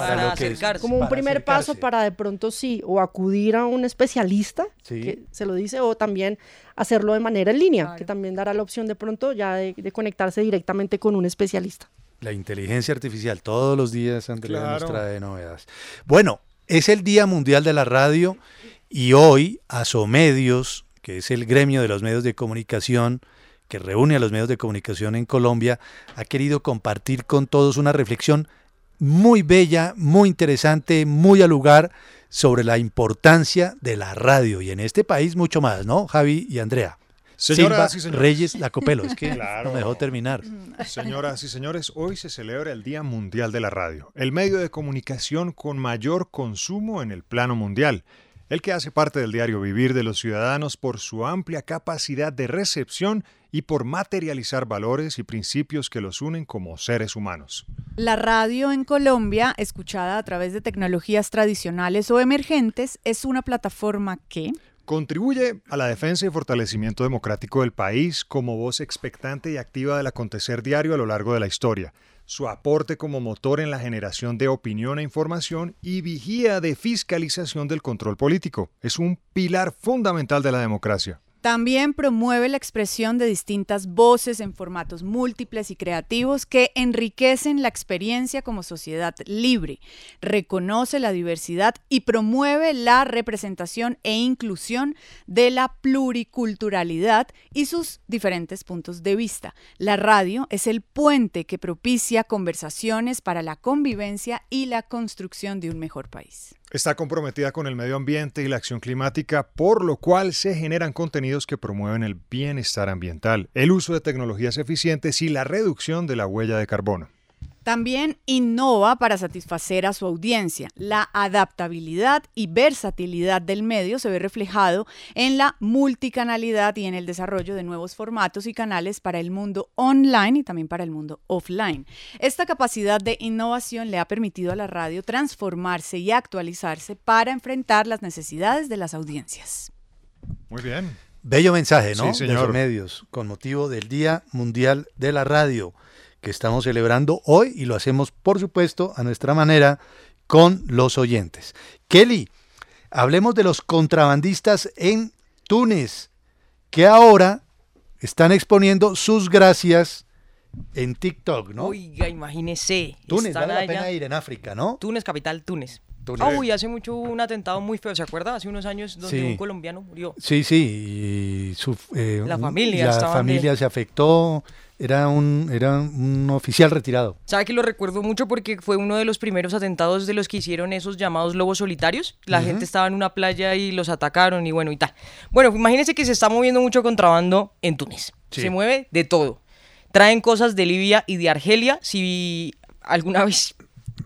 acercarse. como un para primer paso para de pronto sí, o acudir a un especialista, Sí. que se lo dice, o también hacerlo de manera en línea, Claro. que también dará la opción de pronto ya de, de conectarse directamente con un especialista. La inteligencia artificial, todos los días Andrea nos Claro. trae novedades. Bueno, es el Día Mundial de la Radio y hoy Asomedios, que es el gremio de los medios de comunicación que reúne a los medios de comunicación en Colombia, ha querido compartir con todos una reflexión muy bella, muy interesante, muy al lugar sobre la importancia de la radio y en este país mucho más, ¿no? Javi y Andrea. Señoras Silva y señores. Reyes Lacopelo, es que Claro. no me dejó terminar. Señoras y señores, hoy se celebra el Día Mundial de la Radio, el medio de comunicación con mayor consumo en el plano mundial. El que hace parte del diario Vivir de los Ciudadanos por su amplia capacidad de recepción y por materializar valores y principios que los unen como seres humanos. La radio en Colombia, escuchada a través de tecnologías tradicionales o emergentes, es una plataforma que Contribuye a la defensa y fortalecimiento democrático del país como voz expectante y activa del acontecer diario a lo largo de la historia. Su aporte como motor en la generación de opinión e información y vigía de fiscalización del control político. Es un pilar fundamental de la democracia. También promueve la expresión de distintas voces en formatos múltiples y creativos que enriquecen la experiencia como sociedad libre, reconoce la diversidad y promueve la representación e inclusión de la pluriculturalidad y sus diferentes puntos de vista. La radio es el puente que propicia conversaciones para la convivencia y la construcción de un mejor país. Está comprometida con el medio ambiente y la acción climática, por lo cual se generan contenidos que promueven el bienestar ambiental, el uso de tecnologías eficientes y la reducción de la huella de carbono. También innova para satisfacer a su audiencia. La adaptabilidad y versatilidad del medio se ve reflejado en la multicanalidad y en el desarrollo de nuevos formatos y canales para el mundo online y también para el mundo offline. Esta capacidad de innovación le ha permitido a la radio transformarse y actualizarse para enfrentar las necesidades de las audiencias. Muy bien. Bello mensaje, ¿no? Sí, De señor. los medios, con motivo del Día Mundial de la Radio, que estamos celebrando hoy y lo hacemos, por supuesto, a nuestra manera, con los oyentes. Kelly, hablemos de los contrabandistas en Túnez, que ahora están exponiendo sus gracias en TikTok, ¿no? Oiga, imagínese. Túnez, vale la pena ir en África, ¿no? Túnez, capital, Túnez. Ah, uy, hace mucho hubo un atentado muy feo, ¿se acuerda? Hace unos años donde Sí. un colombiano murió. Sí, sí, y su, eh, La familia la familia de- se afectó, era un, era un oficial retirado. ¿Sabe que lo recuerdo mucho porque fue uno de los primeros atentados de los que hicieron esos llamados lobos solitarios? La gente estaba en una playa y los atacaron y bueno y tal. Bueno, imagínense que se está moviendo mucho contrabando en Túnez. Sí. Se mueve de todo. Traen cosas de Libia y de Argelia. Si alguna vez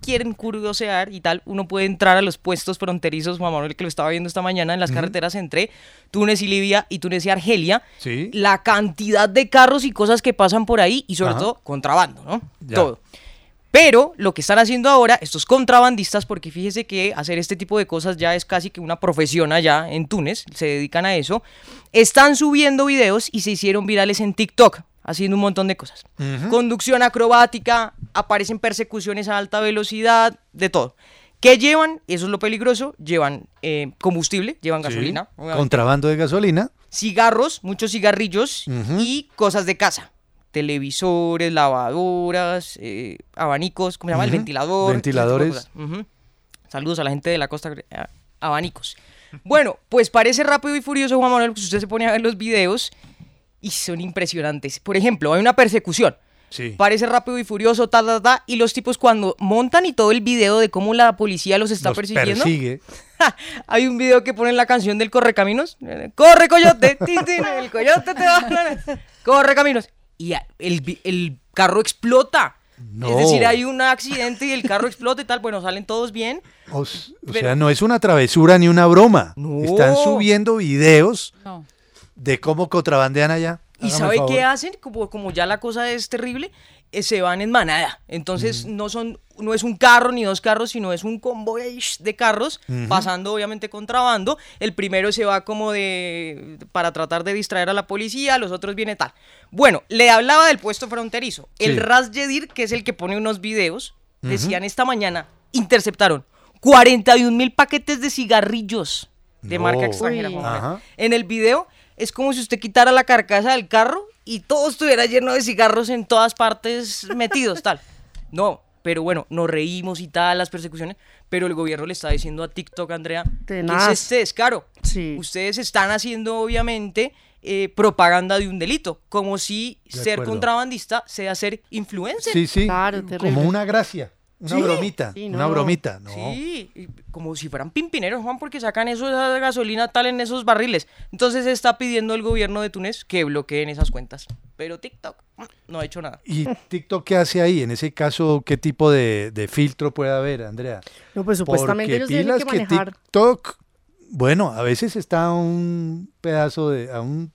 quieren curiosear y tal, uno puede entrar a los puestos fronterizos, Juan Manuel, que lo estaba viendo esta mañana en las carreteras entre Túnez y Libia y Túnez y Argelia. Sí. La cantidad de carros y cosas que pasan por ahí y sobre Ajá. todo contrabando, ¿no? Ya. Todo. Pero lo que están haciendo ahora estos contrabandistas, porque fíjese que hacer este tipo de cosas ya es casi que una profesión allá en Túnez, se dedican a eso, están subiendo videos y se hicieron virales en TikTok, haciendo un montón de cosas. Conducción acrobática, aparecen persecuciones a alta velocidad, de todo. ¿Qué llevan? Eso es lo peligroso. Llevan eh, combustible, llevan Sí, gasolina, obviamente. Contrabando de gasolina. cigarros, muchos cigarrillos y cosas de casa. Televisores, lavadoras, eh, abanicos, ¿cómo se llama? El ventilador. Ventiladores. Saludos a la gente de la costa. A- Abanicos. Bueno, pues parece rápido y furioso, Juan Manuel, que usted se pone a ver los videos y son impresionantes. Por ejemplo, hay una persecución. Sí. Parece rápido y furioso, ta, ta, ta, y los tipos cuando montan y todo el video de cómo la policía los está Los persiguiendo. persigue. Hay un video que ponen la canción del Correcaminos. Corre, coyote. tin, tin, el coyote te va a... Corre, caminos. Y el, el carro explota. No. Es decir, hay un accidente y el carro explota y tal. Bueno, salen todos bien. O, s- o Pero- sea, no es una travesura ni una broma. No. Están subiendo videos No. De cómo contrabandean allá. ¿Y sabe qué hacen? Como, como ya la cosa es terrible, eh, se van en manada. Entonces no son no es un carro ni dos carros, sino es un convoy de carros pasando obviamente contrabando. El primero se va como de para tratar de distraer a la policía, los otros viene tal. Bueno, le hablaba del puesto fronterizo. El. Ras Yedir, que es el que pone unos videos, decían esta mañana, interceptaron 41 mil paquetes de cigarrillos de No. marca extranjera. En el video es como si usted quitara la carcasa del carro y todo estuviera lleno de cigarros en todas partes metidos, tal. No, pero bueno, nos reímos y tal, las persecuciones, pero el gobierno le está diciendo a TikTok, Andrea, que es este descaro. Sí. Ustedes están haciendo, obviamente, eh, propaganda de un delito, como si De ser acuerdo. contrabandista sea ser influencer. Sí, sí. Claro, como una gracia. Una Sí. bromita. Sí, Una no. bromita. No. Sí, y como si fueran pimpineros, Juan, porque sacan eso esa gasolina tal en esos barriles. Entonces está pidiendo el gobierno de Túnez que bloqueen esas cuentas. Pero TikTok mm, no ha hecho nada. ¿Y TikTok qué hace ahí? En ese caso, ¿qué tipo de, de filtro puede haber, Andrea? No, pues supuestamente Porque ellos tienen pilas que que manejar. TikTok bueno, a veces está a un pedazo de, a un,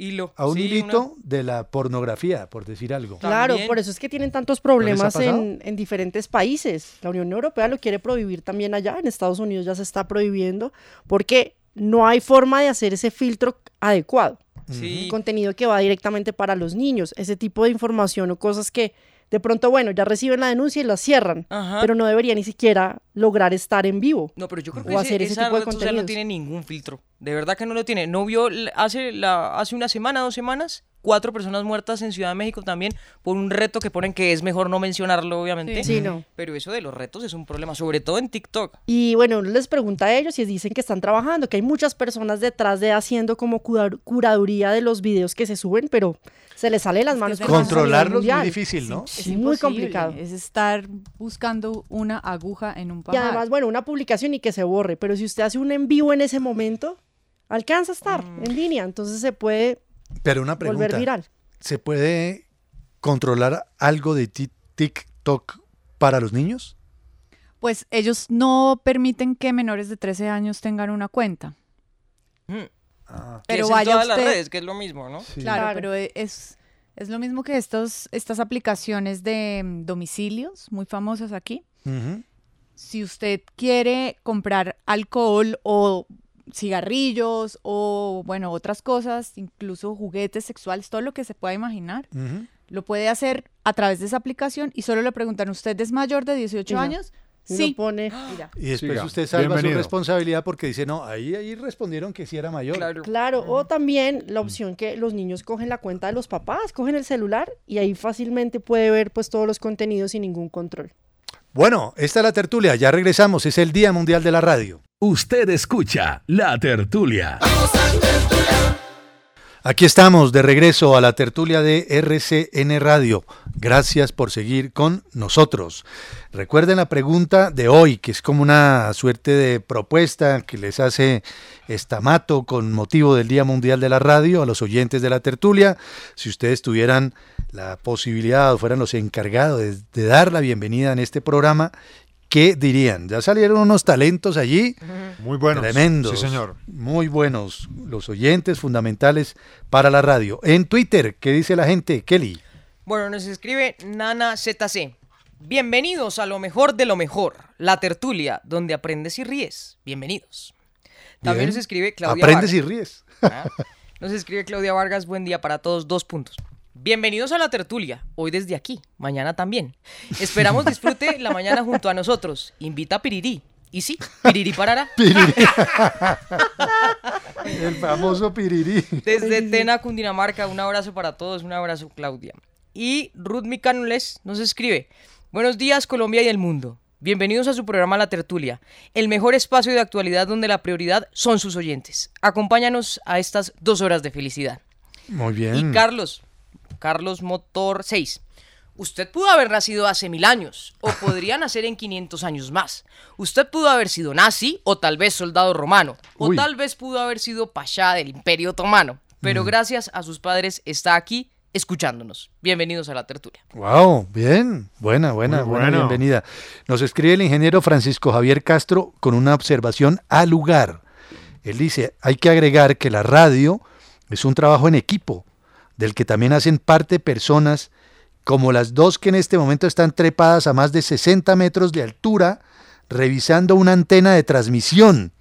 Hilo. a un Sí, hilito de la pornografía, por decir algo. Claro, También. por eso es que tienen tantos problemas en, en diferentes países. La Unión Europea lo quiere prohibir también allá, en Estados Unidos ya se está prohibiendo, porque no hay forma de hacer ese filtro adecuado. Sí. Contenido que va directamente para los niños, ese tipo de información o cosas que de pronto, bueno, ya reciben la denuncia y la cierran, Ajá. pero no debería ni siquiera lograr estar en vivo. No, pero yo creo o que ese, hacer ese esa tipo de red social no tiene ningún filtro. De verdad que no lo tiene. ¿No vio hace, la, hace una semana, dos semanas? Cuatro personas muertas en Ciudad de México también por un reto que ponen que es mejor no mencionarlo, obviamente. Sí. Sí, no. Pero eso de los retos es un problema, sobre todo en TikTok. Y bueno, uno les pregunta a ellos y dicen que están trabajando, que hay muchas personas detrás de haciendo como cura- curaduría de los videos que se suben, pero se les sale de las manos. con la Controlarlos mundial. muy difícil, ¿no? Sí, Es muy complicado. Es estar buscando una aguja en un Y pajar. además, bueno, una publicación y que se borre, pero si usted hace un en vivo en ese momento, alcanza a estar Mm. en línea, entonces se puede Pero una volver pregunta, viral. ¿se puede controlar algo de ti- TikTok para los niños? Pues ellos no permiten que menores de 13 años tengan una cuenta. Mm. Ah, Pero es en vaya las usted- redes, que es lo mismo, ¿no? sí. Claro, Claro. pero es, es lo mismo que estos, estas aplicaciones de mm, domicilios muy famosas aquí. Si usted quiere comprar alcohol o cigarrillos o, bueno, otras cosas, incluso juguetes sexuales, todo lo que se pueda imaginar, lo puede hacer a través de esa aplicación y solo le preguntan, ¿usted es mayor de 18 Y no. años? Uno Sí. pone, mira. Y después Siga. usted salva Bienvenido. su responsabilidad porque dice, no, ahí, ahí respondieron que sí era mayor. Claro. Claro, o también la opción que los niños cogen la cuenta de los papás, cogen el celular y ahí fácilmente puede ver pues todos los contenidos sin ningún control. Bueno, esta es la tertulia, ya regresamos, es el Día Mundial de la Radio. Usted escucha La Tertulia. Aquí estamos de regreso a la tertulia de RCN Radio. Gracias por seguir con nosotros. Recuerden la pregunta de hoy, que es como una suerte de propuesta que les hace Estamato con motivo del Día Mundial de la Radio a los oyentes de la tertulia. Si ustedes tuvieran la posibilidad o fueran los encargados de, de dar la bienvenida en este programa, ¿qué dirían? Ya salieron unos talentos allí. Muy buenos. Tremendos. Sí, señor. Muy buenos. Los oyentes fundamentales para la radio. En Twitter, ¿qué dice la gente? Kelly. Bueno, nos escribe Nana ZC. Bienvenidos a lo mejor de lo mejor, la tertulia, donde aprendes y ríes. Bienvenidos. También Bien. nos escribe Claudia Aprendes y ríes. Ah, Nos escribe Claudia Vargas, buen día para todos, dos puntos. Bienvenidos a la tertulia, hoy desde aquí, mañana también. Esperamos disfrute la mañana junto a nosotros. Invita a Pirirí. Y sí, Pirirí parará. Pirirí. El famoso Pirirí. Desde Tena, Cundinamarca, un abrazo para todos, un abrazo Claudia. Y Ruth Micanules nos escribe, buenos días Colombia y el mundo. Bienvenidos a su programa La Tertulia, el mejor espacio de actualidad donde la prioridad son sus oyentes. Acompáñanos a estas dos horas de felicidad. Muy bien. Y Carlos, Carlos Motor 6. Usted pudo haber nacido hace mil años, o podría nacer en 500 años más. Usted pudo haber sido nazi, o tal vez soldado romano, o Uy. tal vez pudo haber sido pasha del Imperio Otomano. Pero gracias a sus padres está aquí escuchándonos. Bienvenidos a la tertulia. Wow, bien. Buena, buena, Muy buena bueno. bienvenida. Nos escribe el ingeniero Francisco Javier Castro con una observación al lugar. Él dice, hay que agregar que la radio es un trabajo en equipo, del que también hacen parte personas como las dos que en este momento están trepadas a más de 60 metros de altura, revisando una antena de transmisión.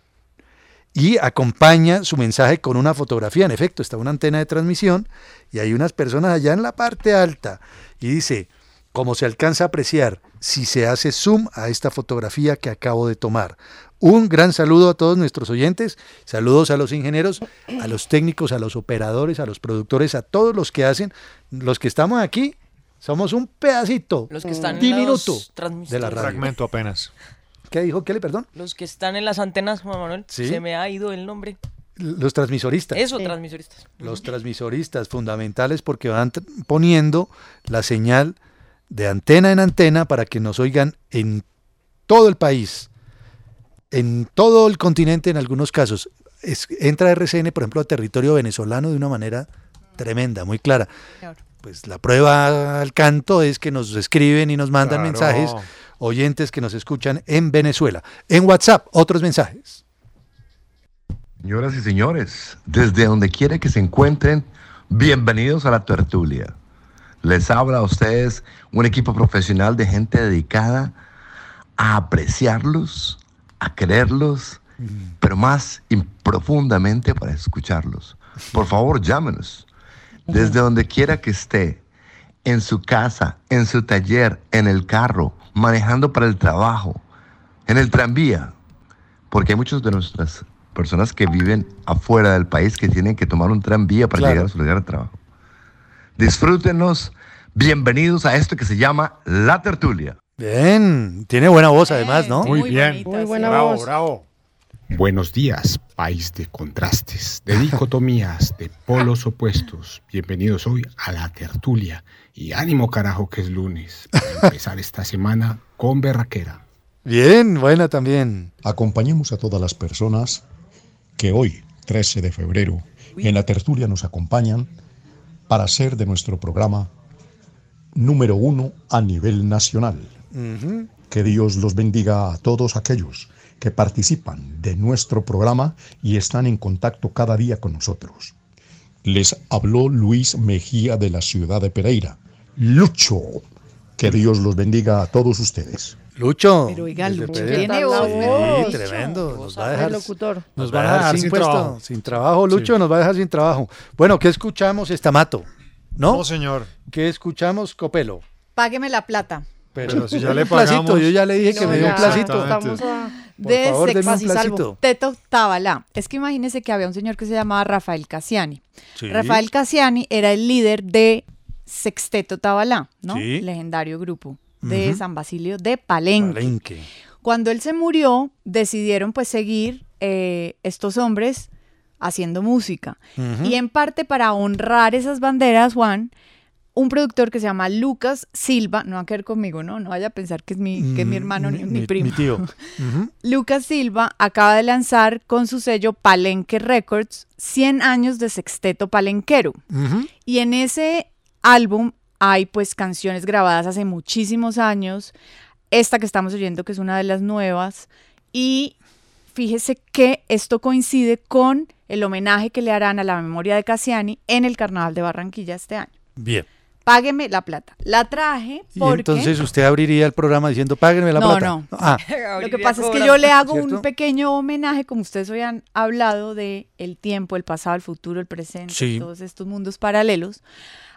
Y acompaña su mensaje con una fotografía. En efecto, está una antena de transmisión y hay unas personas allá en la parte alta. Y dice, como se alcanza a apreciar si se hace zoom a esta fotografía que acabo de tomar. Un gran saludo a todos nuestros oyentes, saludos a los ingenieros, a los técnicos, a los operadores, a los productores, a todos los que hacen, los que estamos aquí, somos un pedacito, Los que están en diminuto los de la radio. Fragmento apenas. ¿Qué dijo Kelly, perdón? Los que están en las antenas, Juan Manuel, Sí. se me ha ido el nombre. Los transmisoristas. Eso, transmisoristas. Los transmisoristas fundamentales porque van poniendo la señal de antena en antena para que nos oigan en todo el país, en todo el continente en algunos casos. Es- entra RCN, por ejemplo, a territorio venezolano de una manera tremenda, muy clara. Pues la prueba al canto es que nos escriben y nos mandan Claro. mensajes oyentes que nos escuchan en Venezuela. En WhatsApp, otros mensajes. Señoras y señores, desde donde quiera que se encuentren, bienvenidos a la tertulia. Les habla a ustedes un equipo profesional de gente dedicada a apreciarlos, a quererlos, pero más profundamente para escucharlos. Por favor, llámenos. Desde donde quiera que esté, en su casa, en su taller, en el carro, manejando para el trabajo, en el tranvía, porque hay muchas de nuestras personas que viven afuera del país que tienen que tomar un tranvía para Claro. llegar a su lugar de trabajo. Disfrútenos, bienvenidos a esto que se llama La Tertulia. Bien, tiene buena voz además, ¿no? Muy bien. Muy buena bravo, voz. bravo. Buenos días, país de contrastes, de dicotomías, de polos opuestos. Bienvenidos hoy a la tertulia. Y ánimo carajo que es lunes, para empezar esta semana con berraquera. Bien, buena también. Acompañemos a todas las personas que hoy, 13 de febrero, en la tertulia nos acompañan para hacer de nuestro programa número uno a nivel nacional. Que Dios los bendiga a todos aquellos que participan de nuestro programa y están en contacto cada día con nosotros. Les habló Luis Mejía de la ciudad de Pereira. Lucho, que Dios los bendiga a todos ustedes. Lucho. Pero oiga, Lucho tiene voz, Sí, tremendo. Nos va a dejar, locutor. nos va a dejar sin, puesto, trabajo. sin trabajo. Lucho nos va a dejar sin trabajo. Bueno, ¿qué escuchamos? Estamato. ¿No? No, señor. ¿Qué escuchamos? Copelo. Págueme la plata. Pero, Pero si ya le un placito, pagamos. yo ya le dije que No, me dio un placito. estamos Por de favor, Sexas y Salvo. placito. Teto Tabalá. Es que imagínese que había un señor que se llamaba Rafael Cassiani. Sí. Rafael Cassiani era el líder de Sexteto Tabalá, ¿no? Sí. Legendario grupo de. San Basilio de Palenque. Palenque. Cuando él se murió, decidieron pues seguir eh, estos hombres haciendo música. Y en parte para honrar esas banderas, Juan, un productor que se llama Lucas Silva, no va a quedar conmigo, ¿no? No vaya a pensar que es mi, que es mi hermano ni mi, primo. Mm, Mi tío. Lucas Silva acaba de lanzar con su sello Palenque Records 100 años de sexteto palenquero. Y en ese álbum hay pues canciones grabadas hace muchísimos años, esta que estamos oyendo que es una de las nuevas y fíjese que esto coincide con el homenaje que le harán a la memoria de Cassiani en el Carnaval de Barranquilla este año. Bien. Págueme la plata. La traje Y porque entonces usted abriría el programa diciendo, páguenme la No, plata. no. Ah, Lo que pasa es que yo le hago un pequeño homenaje, como ustedes hoy han hablado de el tiempo, el pasado, el futuro, el presente, Sí. todos estos mundos paralelos,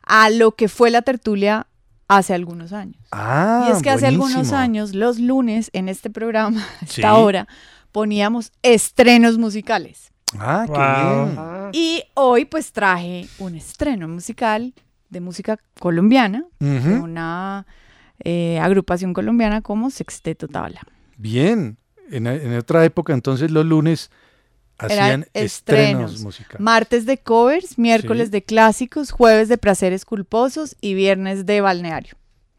a lo que fue la tertulia hace algunos años. Ah, y es que hace algunos años, los lunes, en este programa, a esta Sí. hora, poníamos estrenos musicales. Ah, qué Wow. bien. Y hoy pues traje un estreno musical de música colombiana, de una eh, agrupación colombiana como Sexteto Tabla. Bien. En, en otra época, entonces, los lunes hacían Eran estrenos, estrenos. musicales. Martes de covers, miércoles Sí. de clásicos, jueves de placeres culposos y viernes de balneario.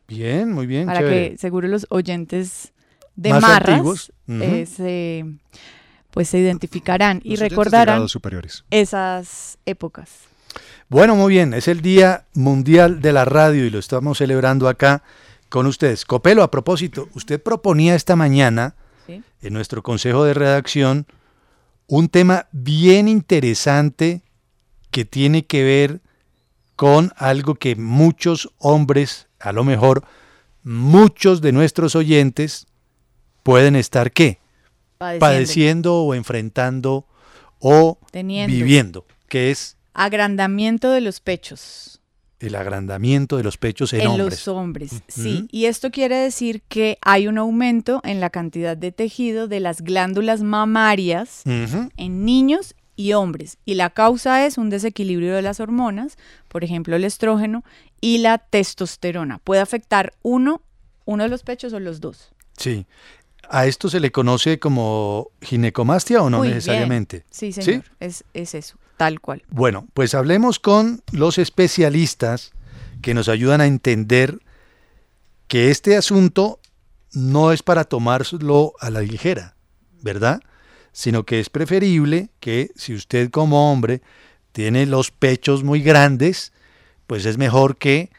Bien, muy bien. para chévere. que seguro los oyentes de Más Marras eh, se, pues se identificarán y Los recordarán esas épocas. Bueno, muy bien. Es el Día Mundial de la Radio y lo estamos celebrando acá con ustedes. Copelo, a propósito, usted proponía esta mañana Sí. en nuestro consejo de redacción un tema bien interesante que tiene que ver con algo que muchos hombres, a lo mejor muchos de nuestros oyentes, pueden estar qué? Padeciendo. Padeciendo o enfrentando o Teniendo. viviendo, que es Agrandamiento de los pechos el agrandamiento de los pechos en, en, hombres. los hombres. Sí, y esto quiere decir que hay un aumento en la cantidad de tejido de las glándulas mamarias en niños y hombres. Y la causa es un desequilibrio de las hormonas, por ejemplo el estrógeno y la testosterona. Puede afectar uno, uno de los pechos o los dos. Sí. ¿A esto se le conoce como ginecomastia o no Muy bien. necesariamente? Sí, señor, Es, es eso, tal cual. Bueno, pues hablemos con los especialistas que nos ayudan a entender que este asunto no es para tomárselo a la ligera, ¿verdad? Sino que es preferible que si usted como hombre tiene los pechos muy grandes, pues es mejor que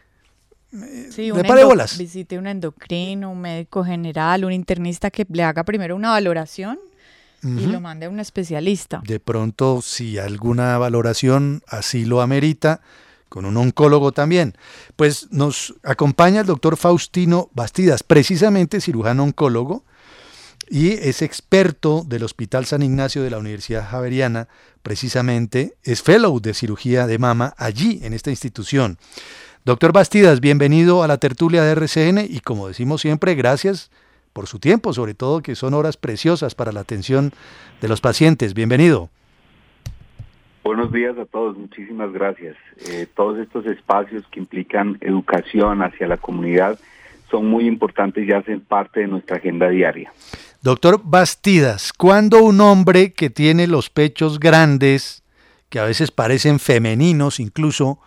Sí, le un. Visite un endocrino, un médico general, un internista que le haga primero una valoración y lo mande a un especialista. De pronto, si alguna valoración así lo amerita, con un oncólogo también. Pues nos acompaña el doctor Faustino Bastidas, precisamente cirujano oncólogo, y es experto del Hospital San Ignacio de la Universidad Javeriana, precisamente es fellow de cirugía de mama allí, en esta institución. Doctor Bastidas, bienvenido a la tertulia de RCN y como decimos siempre, gracias por su tiempo, sobre todo que son horas preciosas para la atención de los pacientes. Bienvenido. Buenos días a todos, muchísimas gracias. Eh, todos estos espacios que implican educación hacia la comunidad son muy importantes y hacen parte de nuestra agenda diaria. Doctor Bastidas, ¿cuándo un hombre que tiene los pechos grandes, que a veces parecen femeninos incluso,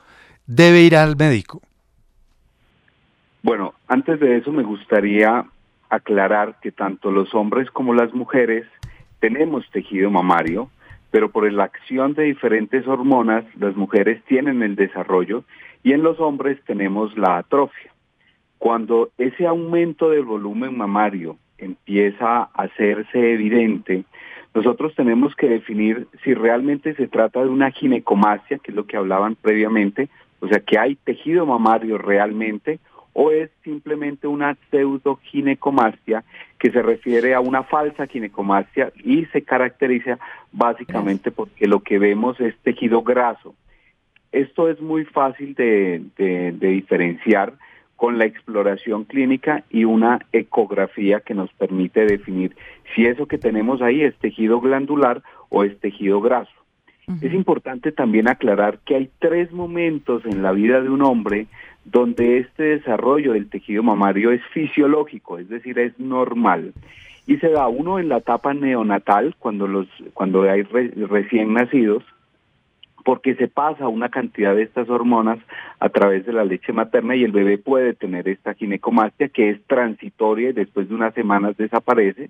debe ir al médico? Bueno, antes de eso me gustaría aclarar que tanto los hombres como las mujeres tenemos tejido mamario, pero por la acción de diferentes hormonas, las mujeres tienen el desarrollo y en los hombres tenemos la atrofia. Cuando ese aumento del volumen mamario empieza a hacerse evidente, nosotros tenemos que definir si realmente se trata de una ginecomastia, que es lo que hablaban previamente, o sea, que hay tejido mamario realmente, o es simplemente una pseudoginecomastia que se refiere a una falsa ginecomastia y se caracteriza básicamente porque lo que vemos es tejido graso. Esto es muy fácil de, de diferenciar con la exploración clínica y una ecografía que nos permite definir si eso que tenemos ahí es tejido glandular o es tejido graso. Es importante también aclarar que hay tres momentos en la vida de un hombre donde este desarrollo del tejido mamario es fisiológico, es decir, es normal. Y se da uno en la etapa neonatal, cuando, los, cuando hay recién nacidos, porque se pasa una cantidad de estas hormonas a través de la leche materna y el bebé puede tener esta ginecomastia que es transitoria y después de unas semanas desaparece.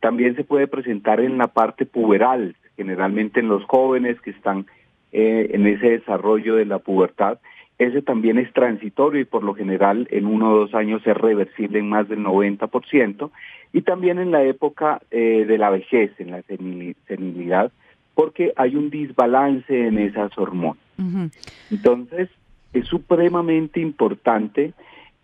También se puede presentar en la parte puberal, generalmente en los jóvenes que están eh, en ese desarrollo de la pubertad. Ese también es transitorio y por lo general en uno o dos años es reversible en más del 90%. Y también en la época eh, de la vejez, en la senilidad, porque hay un desbalance en esas hormonas. Entonces, es supremamente importante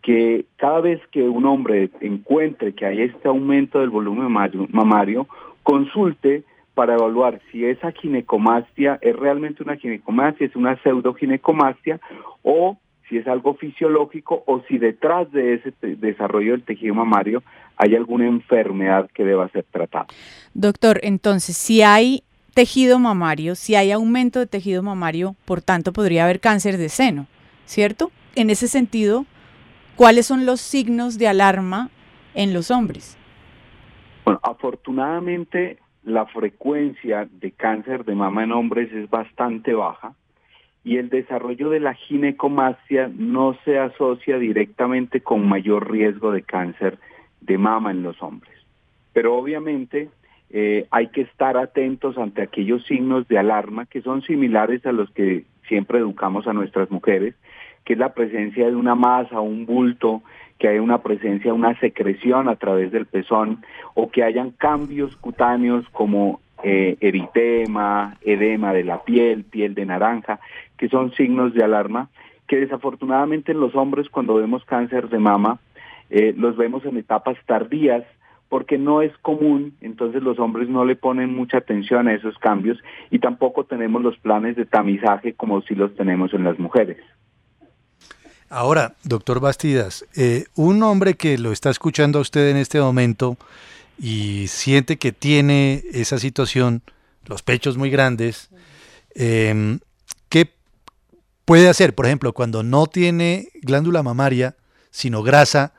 que cada vez que un hombre encuentre que hay este aumento del volumen mamario, consulte para evaluar si esa ginecomastia es realmente una ginecomastia, es una pseudoginecomastia o si es algo fisiológico o si detrás de ese desarrollo del tejido mamario hay alguna enfermedad que deba ser tratada. Doctor, entonces, si hay tejido mamario, si hay aumento de tejido mamario, por tanto podría haber cáncer de seno, ¿cierto? En ese sentido, ¿cuáles son los signos de alarma en los hombres? Bueno, afortunadamente la frecuencia de cáncer de mama en hombres es bastante baja y el desarrollo de la ginecomastia no se asocia directamente con mayor riesgo de cáncer de mama en los hombres. Pero obviamente eh, hay que estar atentos ante aquellos signos de alarma que son similares a los que siempre educamos a nuestras mujeres, que es la presencia de una masa, un bulto, que haya una presencia, una secreción a través del pezón, o que hayan cambios cutáneos como eh, eritema, edema de la piel, piel de naranja, que son signos de alarma, que desafortunadamente en los hombres cuando vemos cáncer de mama, eh, los vemos en etapas tardías, porque no es común, entonces los hombres no le ponen mucha atención a esos cambios y tampoco tenemos los planes de tamizaje como si los tenemos en las mujeres. Ahora, doctor Bastidas, eh, un hombre que lo está escuchando a usted en este momento y siente que tiene esa situación, los pechos muy grandes, eh, ¿qué puede hacer? Por ejemplo, cuando no tiene glándula mamaria, sino grasa,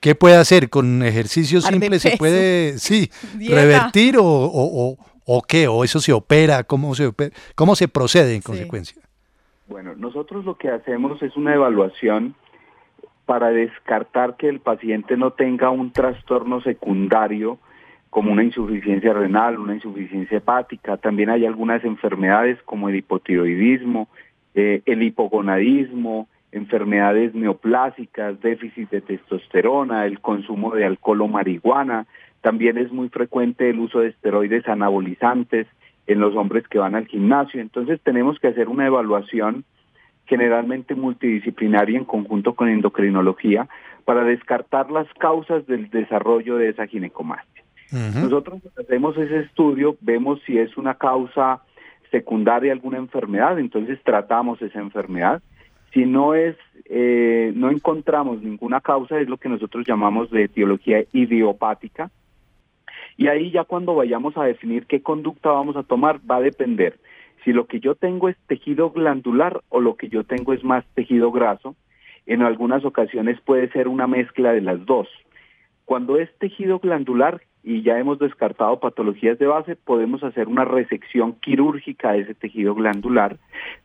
¿Qué puede hacer? ¿Con ejercicios simples se puede, sí, revertir o, o, qué? ¿O eso se opera? ¿Cómo se, cómo se procede en consecuencia? Bueno, nosotros lo que hacemos es una evaluación para descartar que el paciente no tenga un trastorno secundario como una insuficiencia renal, una insuficiencia hepática. También hay algunas enfermedades como el hipotiroidismo, eh, el hipogonadismo, enfermedades neoplásicas, déficit de testosterona, el consumo de alcohol o marihuana, También es muy frecuente el uso de esteroides anabolizantes en los hombres que van al gimnasio. Entonces tenemos que hacer una evaluación generalmente multidisciplinaria en conjunto con endocrinología para descartar las causas del desarrollo de esa ginecomastia. Nosotros hacemos ese estudio, vemos si es una causa secundaria alguna enfermedad, entonces tratamos esa enfermedad. Si no es, eh, no encontramos ninguna causa, es lo que nosotros llamamos de etiología idiopática. Y ahí ya cuando vayamos a definir qué conducta vamos a tomar va a depender si lo que yo tengo es tejido glandular o lo que yo tengo es más tejido graso. En algunas ocasiones puede ser una mezcla de las dos. Cuando es tejido glandular y ya hemos descartado patologías de base, podemos hacer una resección quirúrgica de ese tejido glandular,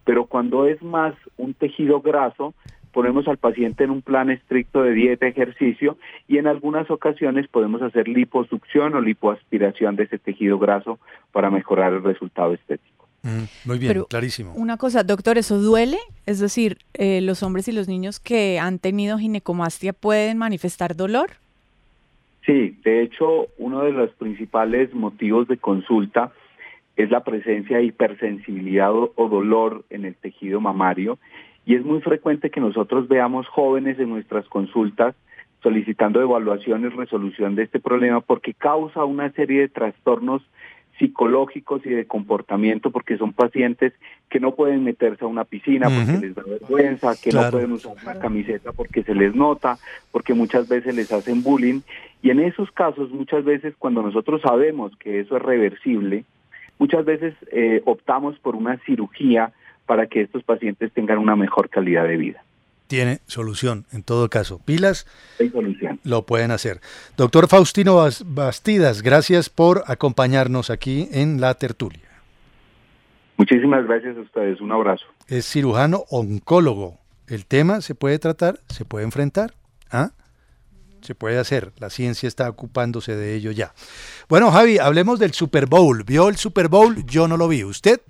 pero cuando es más un tejido graso, ponemos al paciente en un plan estricto de dieta, ejercicio y en algunas ocasiones podemos hacer liposucción o lipoaspiración de ese tejido graso para mejorar el resultado estético. Mm, muy bien, Pero clarísimo. Una cosa, doctor, ¿eso duele? Es decir, eh, ¿los hombres y los niños que han tenido ginecomastia pueden manifestar dolor? Sí, de hecho, uno de los principales motivos de consulta es la presencia de hipersensibilidad o, o dolor en el tejido mamario y es muy frecuente que nosotros veamos jóvenes en nuestras consultas solicitando evaluación y resolución de este problema porque causa una serie de trastornos psicológicos y de comportamiento porque son pacientes que no pueden meterse a una piscina porque les da vergüenza, que Claro. no pueden usar una camiseta porque se les nota, porque muchas veces les hacen bullying y en esos casos muchas veces cuando nosotros sabemos que eso es reversible, muchas veces eh, optamos por una cirugía para que estos pacientes tengan una mejor calidad de vida. Tiene solución, en todo caso. Pilas Hay solución. lo pueden hacer. Doctor Faustino Bas- Bastidas, gracias por acompañarnos aquí en la tertulia. Muchísimas gracias a ustedes, un abrazo. Es cirujano oncólogo. El tema se puede tratar, se puede enfrentar, ¿ah? Se puede hacer. La ciencia está ocupándose de ello ya. Bueno, Javi, hablemos del Super Bowl. ¿Vio el Super Bowl? Yo no lo vi. ¿Usted?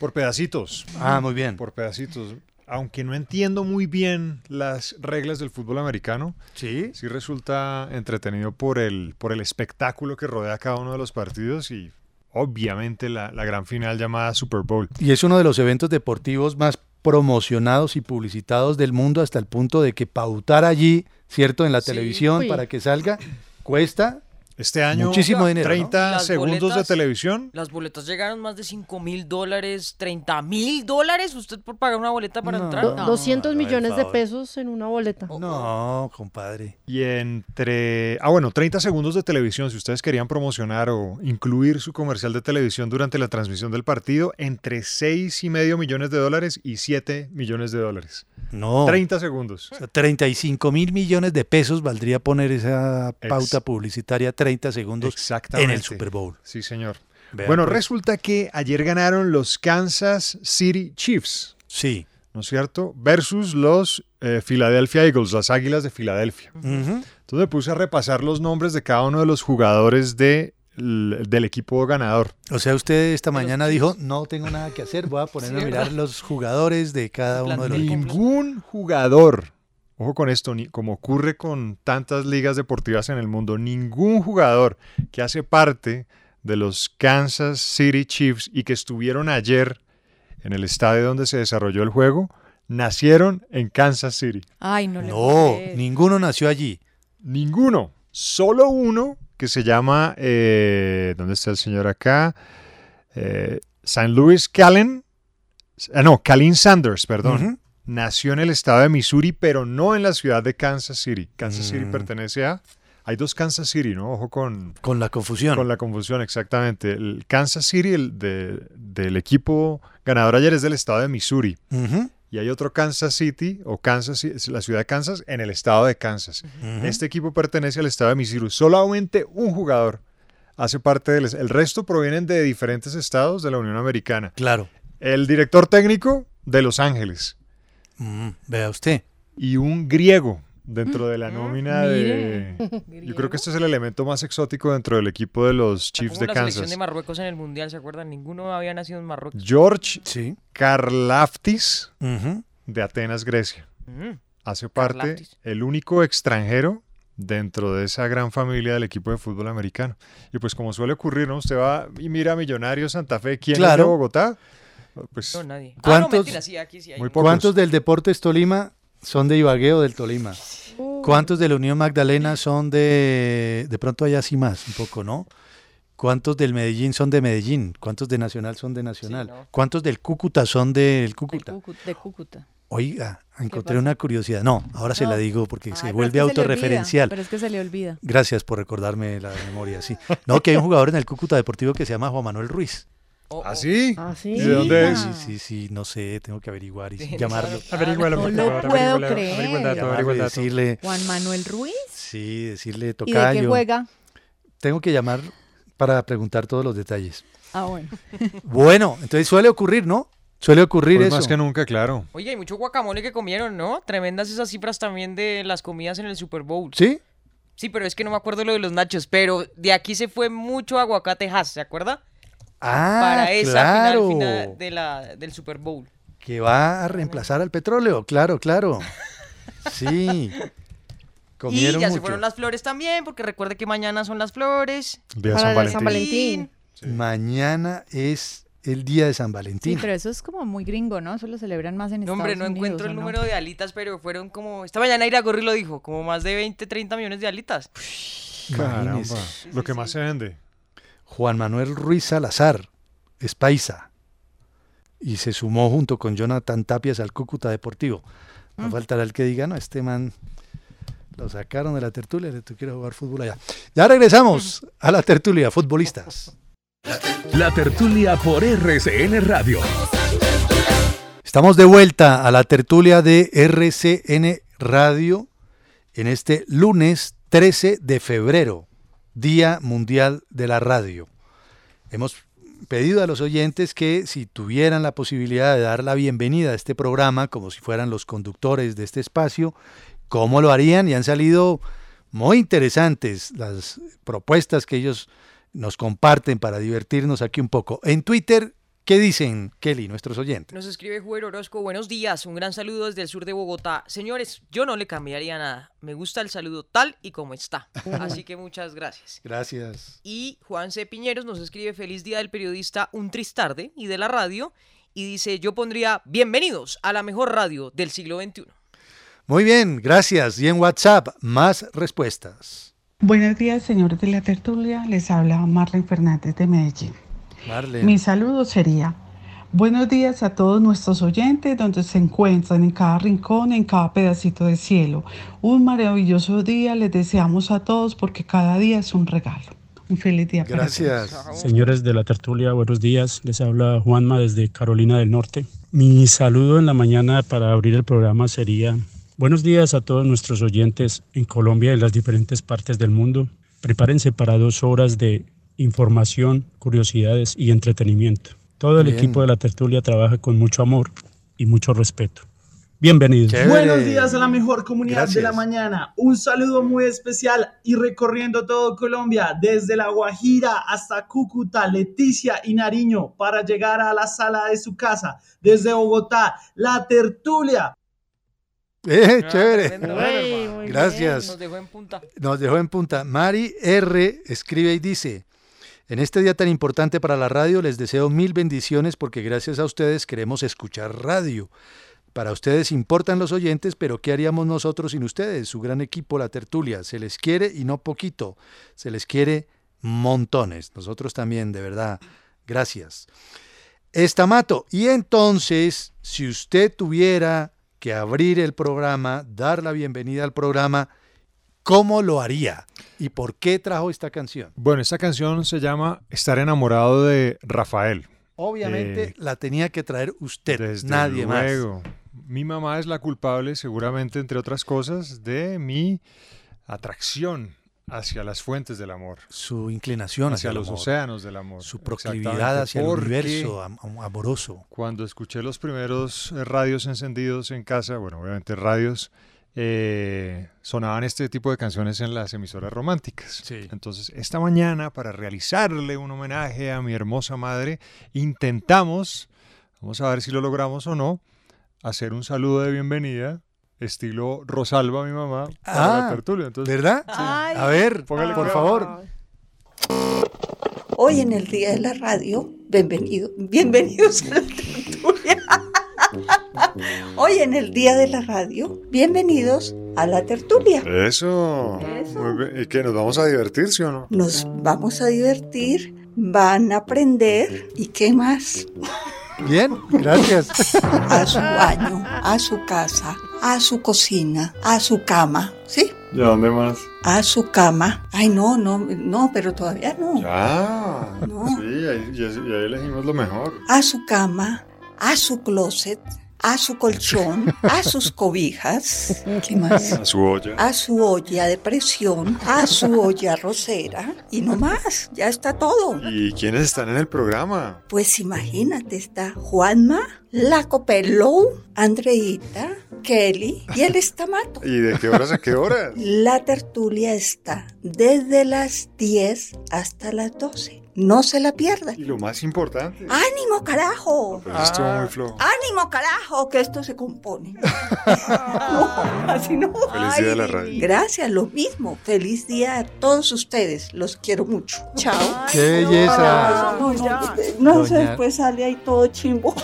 Por pedacitos. Ah, muy bien. Por pedacitos. Aunque no entiendo muy bien las reglas del fútbol americano, sí, sí resulta entretenido por el, por el espectáculo que rodea cada uno de los partidos y obviamente la, la gran final llamada Super Bowl. Y es uno de los eventos deportivos más promocionados y publicitados del mundo hasta el punto de que pautar allí, ¿cierto? En la Sí. televisión Uy. para que salga, cuesta Este año muchísimo dinero. ¿no? 30 Las segundos boletas- de televisión. Las boletas llegaron más de 5 mil dólares, 30 mil dólares. ¿Usted por pagar una boleta para entrar? Do- 200 no, millones de pesos en una boleta. No, compadre. Y entre... Ah, bueno, 30 segundos de televisión. Si ustedes querían promocionar o incluir su comercial de televisión durante la transmisión del partido, entre 6 y medio millones de dólares y 7 millones de dólares. No. 30 segundos. O sea, 35 mil millones de pesos valdría poner esa pauta Ex- publicitaria 30 segundos en el Super Bowl. Sí, señor. Bueno, pues. resulta que ayer ganaron los Kansas City Chiefs. Sí. ¿No es cierto? Versus los eh, Philadelphia Eagles, las Águilas de Filadelfia. Entonces me puse a repasar los nombres de cada uno de los jugadores de, del equipo ganador. O sea, usted esta mañana dijo, no tengo nada que hacer, voy a ponerme Sí, a mirar ¿verdad? los jugadores de cada uno de los equipos. Ningún jugador, ojo con esto, ni, como ocurre con tantas ligas deportivas en el mundo, ningún jugador que hace parte de los Kansas City Chiefs y que estuvieron ayer en el estadio donde se desarrolló el juego, nacieron en Kansas City. Ay, no le No, ninguno nació allí. Ninguno, solo uno que se llama, eh, ¿dónde está el señor acá? Eh, San Luis Callen, ah, no, Calin Sanders, perdón. Nació en el estado de Missouri, pero no en la ciudad de Kansas City. Kansas City Mm. pertenece a... Hay dos Kansas City, ¿no? Ojo con, Con la confusión. con la confusión, exactamente. El Kansas City el de- del equipo ganador ayer es del estado de Missouri. Y hay otro Kansas City, o Kansas, la ciudad de Kansas, en el estado de Kansas. Este equipo pertenece al estado de Missouri. Solamente un jugador hace parte del... El resto provienen de diferentes estados de la Unión Americana. Claro. El director técnico de Los Ángeles. Mm, vea usted. Y un griego dentro de la nómina mire. de... Yo creo que este es el elemento más exótico dentro del equipo de los Chiefs Como de la selección Kansas. de Marruecos en el Mundial, ¿se acuerdan? Ninguno había nacido en Marruecos. George Sí. Karlaftis Ujú. de Atenas, Grecia. Mm. Hace parte, Karlaftis. el único extranjero dentro de esa gran familia del equipo de fútbol americano. Y pues como suele ocurrir, ¿no? Usted va y mira a Millonarios Santa Fe, ¿quién es de Claro. Bogotá? Pues No, nadie. Ah, no, ¿Cuántos, mentira, sí, aquí sí hay. Muy pocos. ¿Cuántos del Deportes Tolima son de Ibagué o del Tolima? ¿Cuántos de la Unión Magdalena son de... De pronto allá sí más, un poco, ¿no? ¿Cuántos del Medellín son de Medellín? ¿Cuántos de Nacional son de Nacional? ¿no? ¿Cuántos del Cúcuta son del Cúcuta? Cúcu- de Cúcuta. Oiga, encontré una curiosidad. No, ahora se la digo porque Ay, se vuelve es que se le olvida, autorreferencial. Pero es que se le olvida. Gracias por recordarme la memoria, sí. No, que hay un jugador en el Cúcuta Deportivo que se llama Juan Manuel Ruiz. ¿Ah, sí? Ah, sí. ¿Y de dónde es? Sí, sí, sí, no sé, tengo que averiguar y llamarlo. Averígualo, No por lo favor, puedo averígualo, creer. averigua el dato, Llamarlo averigua y el dato. decirle, Juan Manuel Ruiz. sí, decirle ¿Y de tocayo. qué juega? Tengo que llamar para preguntar todos los detalles. Ah, bueno. Bueno, entonces suele ocurrir, ¿no? Suele ocurrir Pues eso. más que nunca, claro. Oye, hay mucho guacamole que comieron, ¿no? Tremendas esas cifras también de las comidas en el Super Bowl. ¿Sí? Sí, pero es que no me acuerdo lo de los nachos, pero de aquí se fue mucho aguacatejas, ¿se acuerda? Ah, Para esa claro. final, final de la, del Super Bowl. Que va a reemplazar al petróleo, claro, claro. Sí. Comieron y ya se fueron las flores también, porque recuerde que mañana son las flores. Día Para San Valentín. Mañana es el día de San Sí, Valentín. pero eso es como muy gringo, ¿no? Eso lo celebran más en No, Estados hombre, no Unidos. encuentro ¿o el no? número de alitas, pero fueron como... Esta mañana Ira Gorri lo dijo, como más de 20, 30 millones de alitas. Caramba, lo que más se vende. Juan Manuel Ruiz Salazar es paisa y se sumó junto con Jonathan Tapias al Cúcuta Deportivo. Mm. No faltará el que diga, no, este man lo sacaron de la tertulia, tú quieres jugar fútbol allá. Ya regresamos a la tertulia, futbolistas. La tertulia por RCN Radio. Estamos de vuelta a la tertulia de RCN Radio en este lunes 13 de febrero, Día Mundial de la Radio. Hemos pedido a los oyentes que si tuvieran la posibilidad de dar la bienvenida a este programa como si fueran los conductores de este espacio, ¿cómo lo harían? Y han salido muy interesantes las propuestas que ellos nos comparten para divertirnos aquí un poco. En Twitter, ¿qué dicen, Kelly, nuestros oyentes? Nos escribe Juber Orozco, buenos días, un gran saludo desde el sur de Bogotá. Señores, yo no le cambiaría nada, me gusta el saludo tal y como está. Así que muchas gracias. Gracias. Y Juan C. Piñeros nos escribe feliz día del periodista Un Tristarde y de la radio y dice yo pondría bienvenidos a la mejor radio del siglo XXI. Muy bien, gracias. Y en WhatsApp, más respuestas. Buenos días, señores de la tertulia. Les habla Marlene Fernández de Medellín. Marlene. Mi saludo sería, buenos días a todos nuestros oyentes donde se encuentran en cada rincón, en cada pedacito de cielo. Un maravilloso día les deseamos a todos porque cada día es un regalo. Un feliz día para Gracias. todos. Señores de la tertulia, buenos días. Les habla Juanma desde Carolina del Norte. Mi saludo en la mañana para abrir el programa sería buenos días a todos nuestros oyentes en Colombia y en las diferentes partes del mundo. Prepárense para dos horas de información, curiosidades y entretenimiento. Todo el Bien. equipo de la tertulia trabaja con mucho amor y mucho respeto. Bienvenidos. Buenos días a la mejor comunidad de la mañana. Un saludo muy especial y recorriendo todo Colombia, desde La Guajira hasta Cúcuta, Leticia y Nariño, para llegar a la sala de su casa. Desde Bogotá, La Tertulia. Eh, Ah, chévere. muy Gracias. bien. Nos dejó en punta. Nos dejó en punta. Mari R. escribe y dice, en este día tan importante para la radio les deseo mil bendiciones porque gracias a ustedes queremos escuchar radio. Para ustedes importan los oyentes, pero ¿qué haríamos nosotros sin ustedes? Su gran equipo, la tertulia. Se les quiere y no poquito. Se les quiere montones. Nosotros también, de verdad. Gracias. Estamato. Y entonces, si usted tuviera que abrir el programa, dar la bienvenida al programa, ¿cómo lo haría? ¿Y por qué trajo esta canción? Bueno, esta canción se llama Estar enamorado de Rafael. Obviamente Eh, la tenía que traer usted, Desde nadie luego. más. Mi mamá es la culpable, seguramente, entre otras cosas, de mi atracción hacia las fuentes del amor. Su inclinación hacia, los amor. océanos del amor. Su proclividad hacia el universo am- am- amoroso. Cuando escuché los primeros eh, radios encendidos en casa, bueno, obviamente radios, eh, sonaban este tipo de canciones en las emisoras románticas. Entonces, esta mañana, para realizarle un homenaje a mi hermosa madre, intentamos, vamos a ver si lo logramos o no, hacer un saludo de bienvenida estilo Rosalba, mi mamá, para Ah, la tertulia. Entonces, ¿verdad? sí. A ver, Póngale por favor. Hoy en el Día de la Radio, bienvenido, bienvenidos a la tertulia. Hoy en el Día de la Radio, bienvenidos a la tertulia. Eso. Muy bien. ¿Y qué? ¿Nos vamos a divertir, sí o no? Nos vamos a divertir, van a aprender y qué más. Bien, gracias. A su baño, a su casa, a su cocina, a su cama, ¿sí? ¿Y a dónde más? A su cama. Ay, no, no, no, pero todavía no. Ya. Sí, ahí, así- y ahí elegimos lo mejor. a su cama, a su closet, a su colchón, a sus cobijas, ¿qué más? A su olla. A su olla de presión, a su olla rosera y no más, ya está todo. ¿Y quiénes están en el programa? Pues imagínate, está Juanma, la Copello, Andreita, Kelly y el Estamato. ¿Y de qué horas a qué horas? La tertulia está desde las 10 hasta las 12. No se la pierdan. Y lo más importante. ¡Ánimo, carajo! Pero eso estuvo muy flojo. ¡Ánimo, carajo! Que esto se compone. no, así no. Feliz día de la radio. Gracias, lo mismo. Feliz día a todos ustedes. Los quiero mucho. Chao. ¡Qué belleza! No, no, no sé, después sale ahí todo chimbo.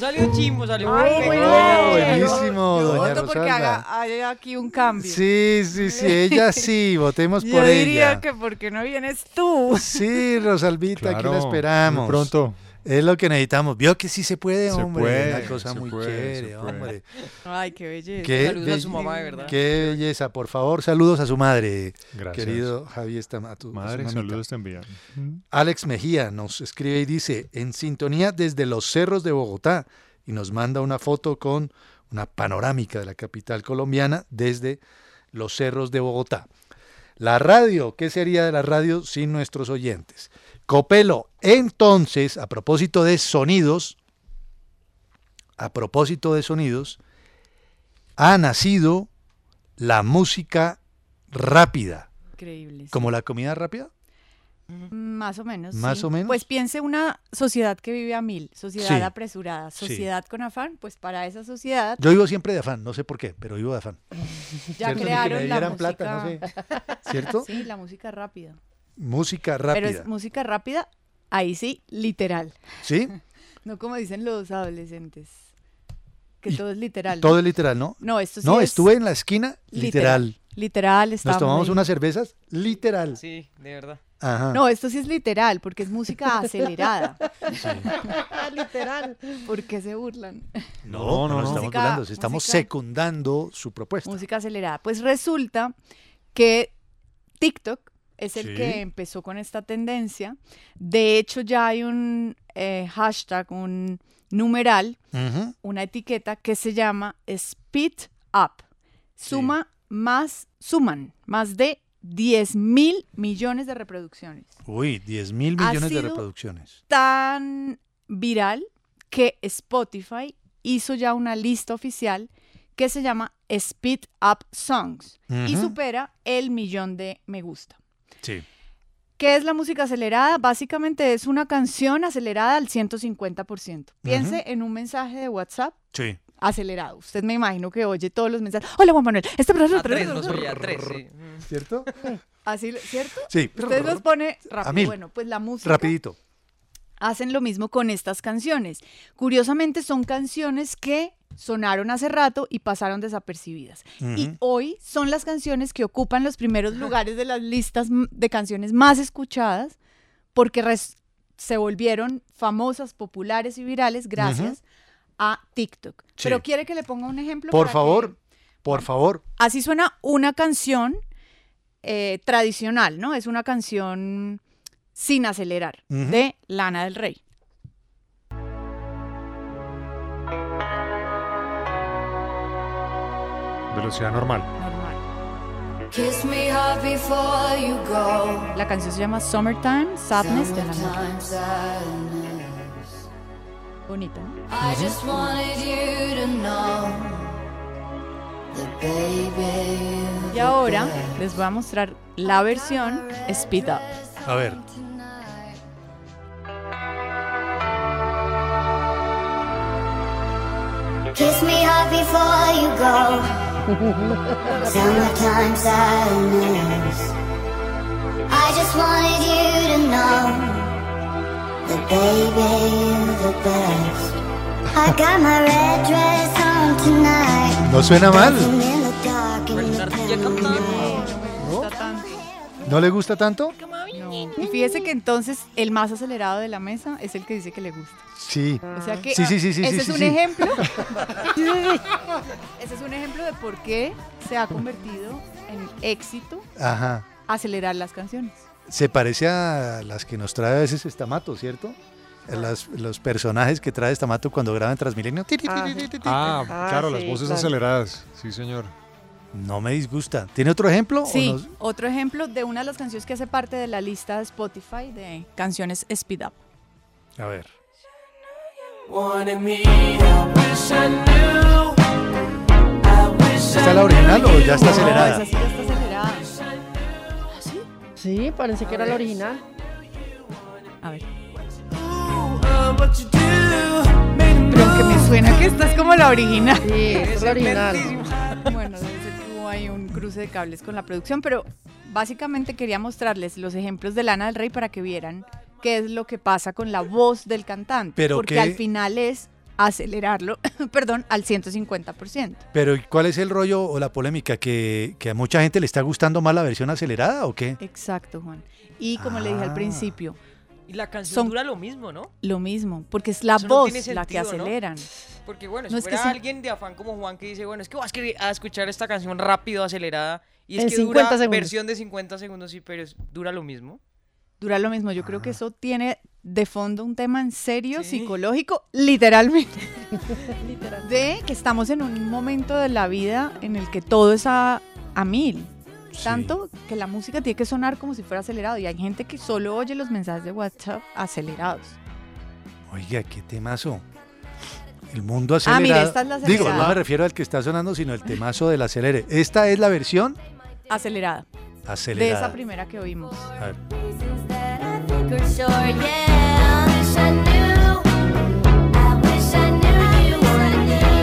Salió chimbo, salió Ay, muy bien. Oh, buenísimo, Yo doña voto porque Rosalba. haga, haya aquí un cambio. Sí, sí, sí, ella sí, votemos Yo por diría ella. que porque no vienes tú. Sí, Rosalvita, aquí Claro, la esperamos. muy pronto. Es lo que necesitamos. Vio que sí se puede, Se hombre. puede, Una cosa se muy puede, chévere, hombre. Ay, qué belleza. Qué, Saludos a su mamá, de verdad. qué belleza. Por favor, saludos a su madre, Gracias. querido Javier Estamato. a tu Madre, saludos te envían. Alex Mejía nos escribe y dice, en sintonía desde los cerros de Bogotá, y nos manda una foto con una panorámica de la capital colombiana desde los cerros de Bogotá. La radio, ¿qué sería de la radio sin nuestros oyentes? Copelo, entonces, a propósito de sonidos, a propósito de sonidos, ha nacido la música rápida. Increíble. sí. ¿Como la comida rápida? Más o menos. ¿Más sí. o menos? Pues piense una sociedad que vive a mil, sociedad Sí. apresurada, Sí. sociedad con afán, pues para esa sociedad Yo vivo siempre de afán, no sé por qué, pero vivo de afán. ya crearon la música. plata, no sé. ¿Cierto? Sí, la música rápida. Música rápida. Pero es música rápida, ahí sí, literal. ¿Sí? No como dicen los adolescentes, que Y todo es literal. Todo es literal, ¿no? No, esto sí No, es estuve en la esquina, literal. literal. Literal, Nos tomamos ahí. unas cervezas, literal. Sí, de verdad. Ajá. No, esto sí es literal, porque es música acelerada. literal. ¿Por qué se burlan? No, no, no, estamos Música- burlando, estamos música- secundando su propuesta. Música acelerada. Pues resulta que TikTok es el Sí. que empezó con esta tendencia. De hecho, ya hay un eh, hashtag, un numeral, una etiqueta que se llama Speed Up. Suma más, suman más de 10 mil millones de reproducciones. Uy, 10 mil Ha millones de reproducciones. Tan viral que Spotify hizo ya una lista oficial que se llama Speed Up Songs y supera el millón de me gusta. Sí. ¿Qué es la música acelerada? Básicamente es una canción acelerada al 150%. Piense Ujú. en un mensaje de WhatsApp Sí. acelerado. Usted me imagino que oye todos los mensajes. Hola Juan Manuel. Este A tres, no soy a tres, sí. ¿Cierto? Así, ¿cierto? Sí. Usted los pone A rápido. mil. Bueno, pues la música Rapidito. Hacen lo mismo con estas canciones. Curiosamente son canciones que sonaron hace rato y pasaron desapercibidas. Y hoy son las canciones que ocupan los primeros lugares de las listas de canciones más escuchadas porque se volvieron famosas, populares y virales gracias a TikTok. Sí. Pero quiere que le ponga un ejemplo. Por favor, que- por favor. Así suena una canción eh, tradicional, ¿no? Es una canción sin acelerar, de Lana del Rey. Velocidad normal. Kiss me hard before you go. La canción se llama Summertime Sadness de Lana del Rey. Summertime sadness. Bonita, ¿no? I just wanted you to know that baby. Y ahora les voy a mostrar la versión Speed Up. A ver. heart before you go. Summertime sadness. I just wanted you to know that baby you're the best. I got my red dress on tonight. No suena mal. ¿No le gusta tanto? Y fíjese que entonces el más acelerado de la mesa es el que dice que le gusta. Sí. O sea que Sí, sí, sí, sí, ese sí, es sí, un sí. ejemplo. ese es un ejemplo de por qué se ha convertido en éxito Ajá. acelerar las canciones. Se parece a las que nos trae a veces Estamato, ¿cierto? Las- los personajes que trae Estamato cuando graban Transmilenio. Ah, Ah, claro, las sí, voces claro. aceleradas. Sí, señor. No me disgusta. ¿Tiene otro ejemplo? o Sí, otro ejemplo de una de las canciones que hace parte de la lista de Spotify de canciones Speed Up. A ver. ¿Esta es la original o ya está No, acelerada? esa sí ya está acelerada. Sí, parece que era la original. A ver. Pero aunque me suena que esta es como la original. Sí, es la original. Bueno, ahí un cruce de cables con la producción, pero básicamente quería mostrarles los ejemplos de Lana del Rey para que vieran qué es lo que pasa con la voz del cantante. Pero porque qué- al final es acelerarlo, perdón, al 150%. Pero ¿y ¿cuál es el rollo o la polémica? ¿Que, que a mucha gente le está gustando más la versión acelerada o qué? Exacto, Juan. Y como le dije al Ah. principio, Y la canción Son- dura lo mismo, ¿no? lo mismo, porque es la Eso no voz la que sentido, ¿no? aceleran. Porque bueno, No si es que fuera alguien de afán como Juan que dice, bueno, es que voy a, escuchar esta canción rápido, acelerada, y es En que 50 dura segundos. versión de 50 segundos, sí, pero es- dura lo mismo. Dura lo mismo. Yo creo que eso tiene de fondo un tema en serio, Sí. psicológico, literalmente. de que estamos en un momento de la vida en el que todo es a, a mil. Tanto que la música tiene que sonar como si fuera acelerado. Y hay gente que solo oye los mensajes de WhatsApp acelerados. Oiga, qué temazo. El mundo Ah, acelerado. mira, esta es la Digo, no acelerada. me refiero al que está sonando, sino el temazo del acelere. Esta es la versión Acelerada. acelerada. De esa primera que oímos. A ver.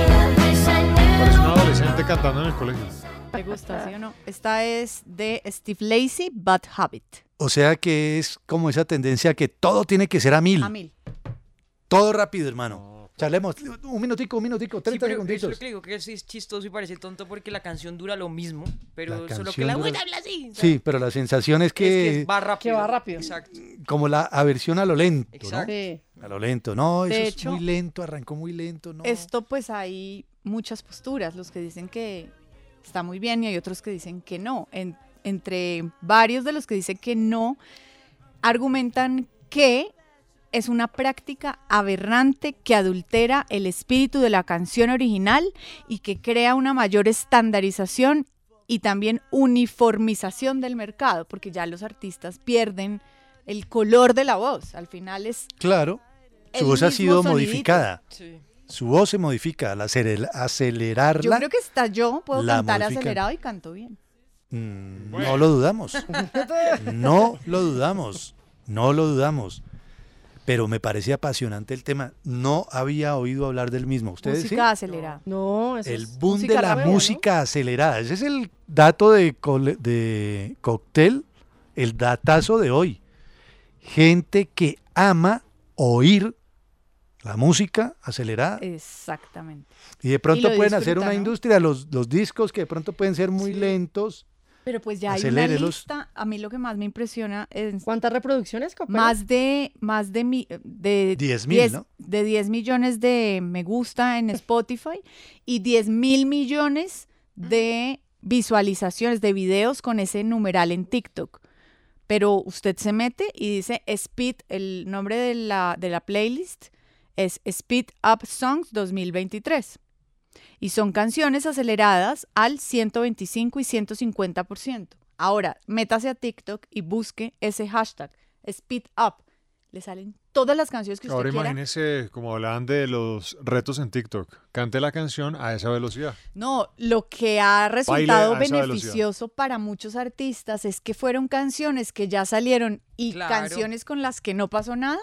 Parece un adolescente cantando en el colegio. ¿Te gusta, sí o no? Esta es de Steve Lacy, Bad Habit. O sea que es como esa tendencia que todo tiene que ser a mil. A mil. Todo rápido, hermano. Charlemos. Un minutico, un minutico, Sí, 30 pero eso es segunditos. lo que digo, que sí es chistoso y parece tonto porque la canción dura lo mismo, pero La solo que la dura- buena habla así. Sí, pero la sensación es es que, va rápido. Que va rápido. Exacto. como la aversión a lo lento, Exacto. Sí. A lo lento. No, eso De es hecho, muy lento, arrancó muy lento, no. Esto pues hay muchas posturas, los que dicen que está muy bien y hay otros que dicen que no. En- entre varios de los que dicen que no, argumentan que es una práctica aberrante que adultera el espíritu de la canción original y que crea una mayor estandarización y también uniformización del mercado, porque ya los artistas pierden el color de la voz. Al final es Claro, su voz ha sido sonidito. modificada. Sí. Su voz se modifica. Al acele- acelerarla, Yo creo que hasta yo puedo la cantar modifican. acelerado y canto bien. mm, no lo dudamos. No lo dudamos. No lo dudamos. Pero me parece apasionante el tema. No había oído hablar del mismo. ¿Ustedes sí? Música acelerada. No, eso El boom de la música acelerada. Ese es el dato de, cole- de cóctel, el datazo de hoy. Gente que ama oír la música acelerada Exactamente. y de pronto pueden hacer una ¿no? industria, los, los discos que de pronto pueden ser muy lentos. Pero pues ya hay una lista. A mí lo que más me impresiona es ¿Cuántas reproducciones, Copelo? más de más de mi- de 10.000, 10 ¿no? de 10 millones de me gusta en Spotify y 10 mil millones de visualizaciones de videos con ese numeral en TikTok. Pero usted se mete y dice Speed, el nombre de la, de la playlist es Speed Up Songs 2023. Y son canciones aceleradas al 125 y 150%. Ahora, métase a TikTok y busque ese hashtag, Speed Up. Le salen todas las canciones que usted Ahora quiera. imagínese, como hablaban de los retos en TikTok, cante la canción a esa velocidad. No, lo que ha resultado beneficioso para muchos artistas es que fueron canciones que ya salieron y Claro. canciones con las que no pasó nada.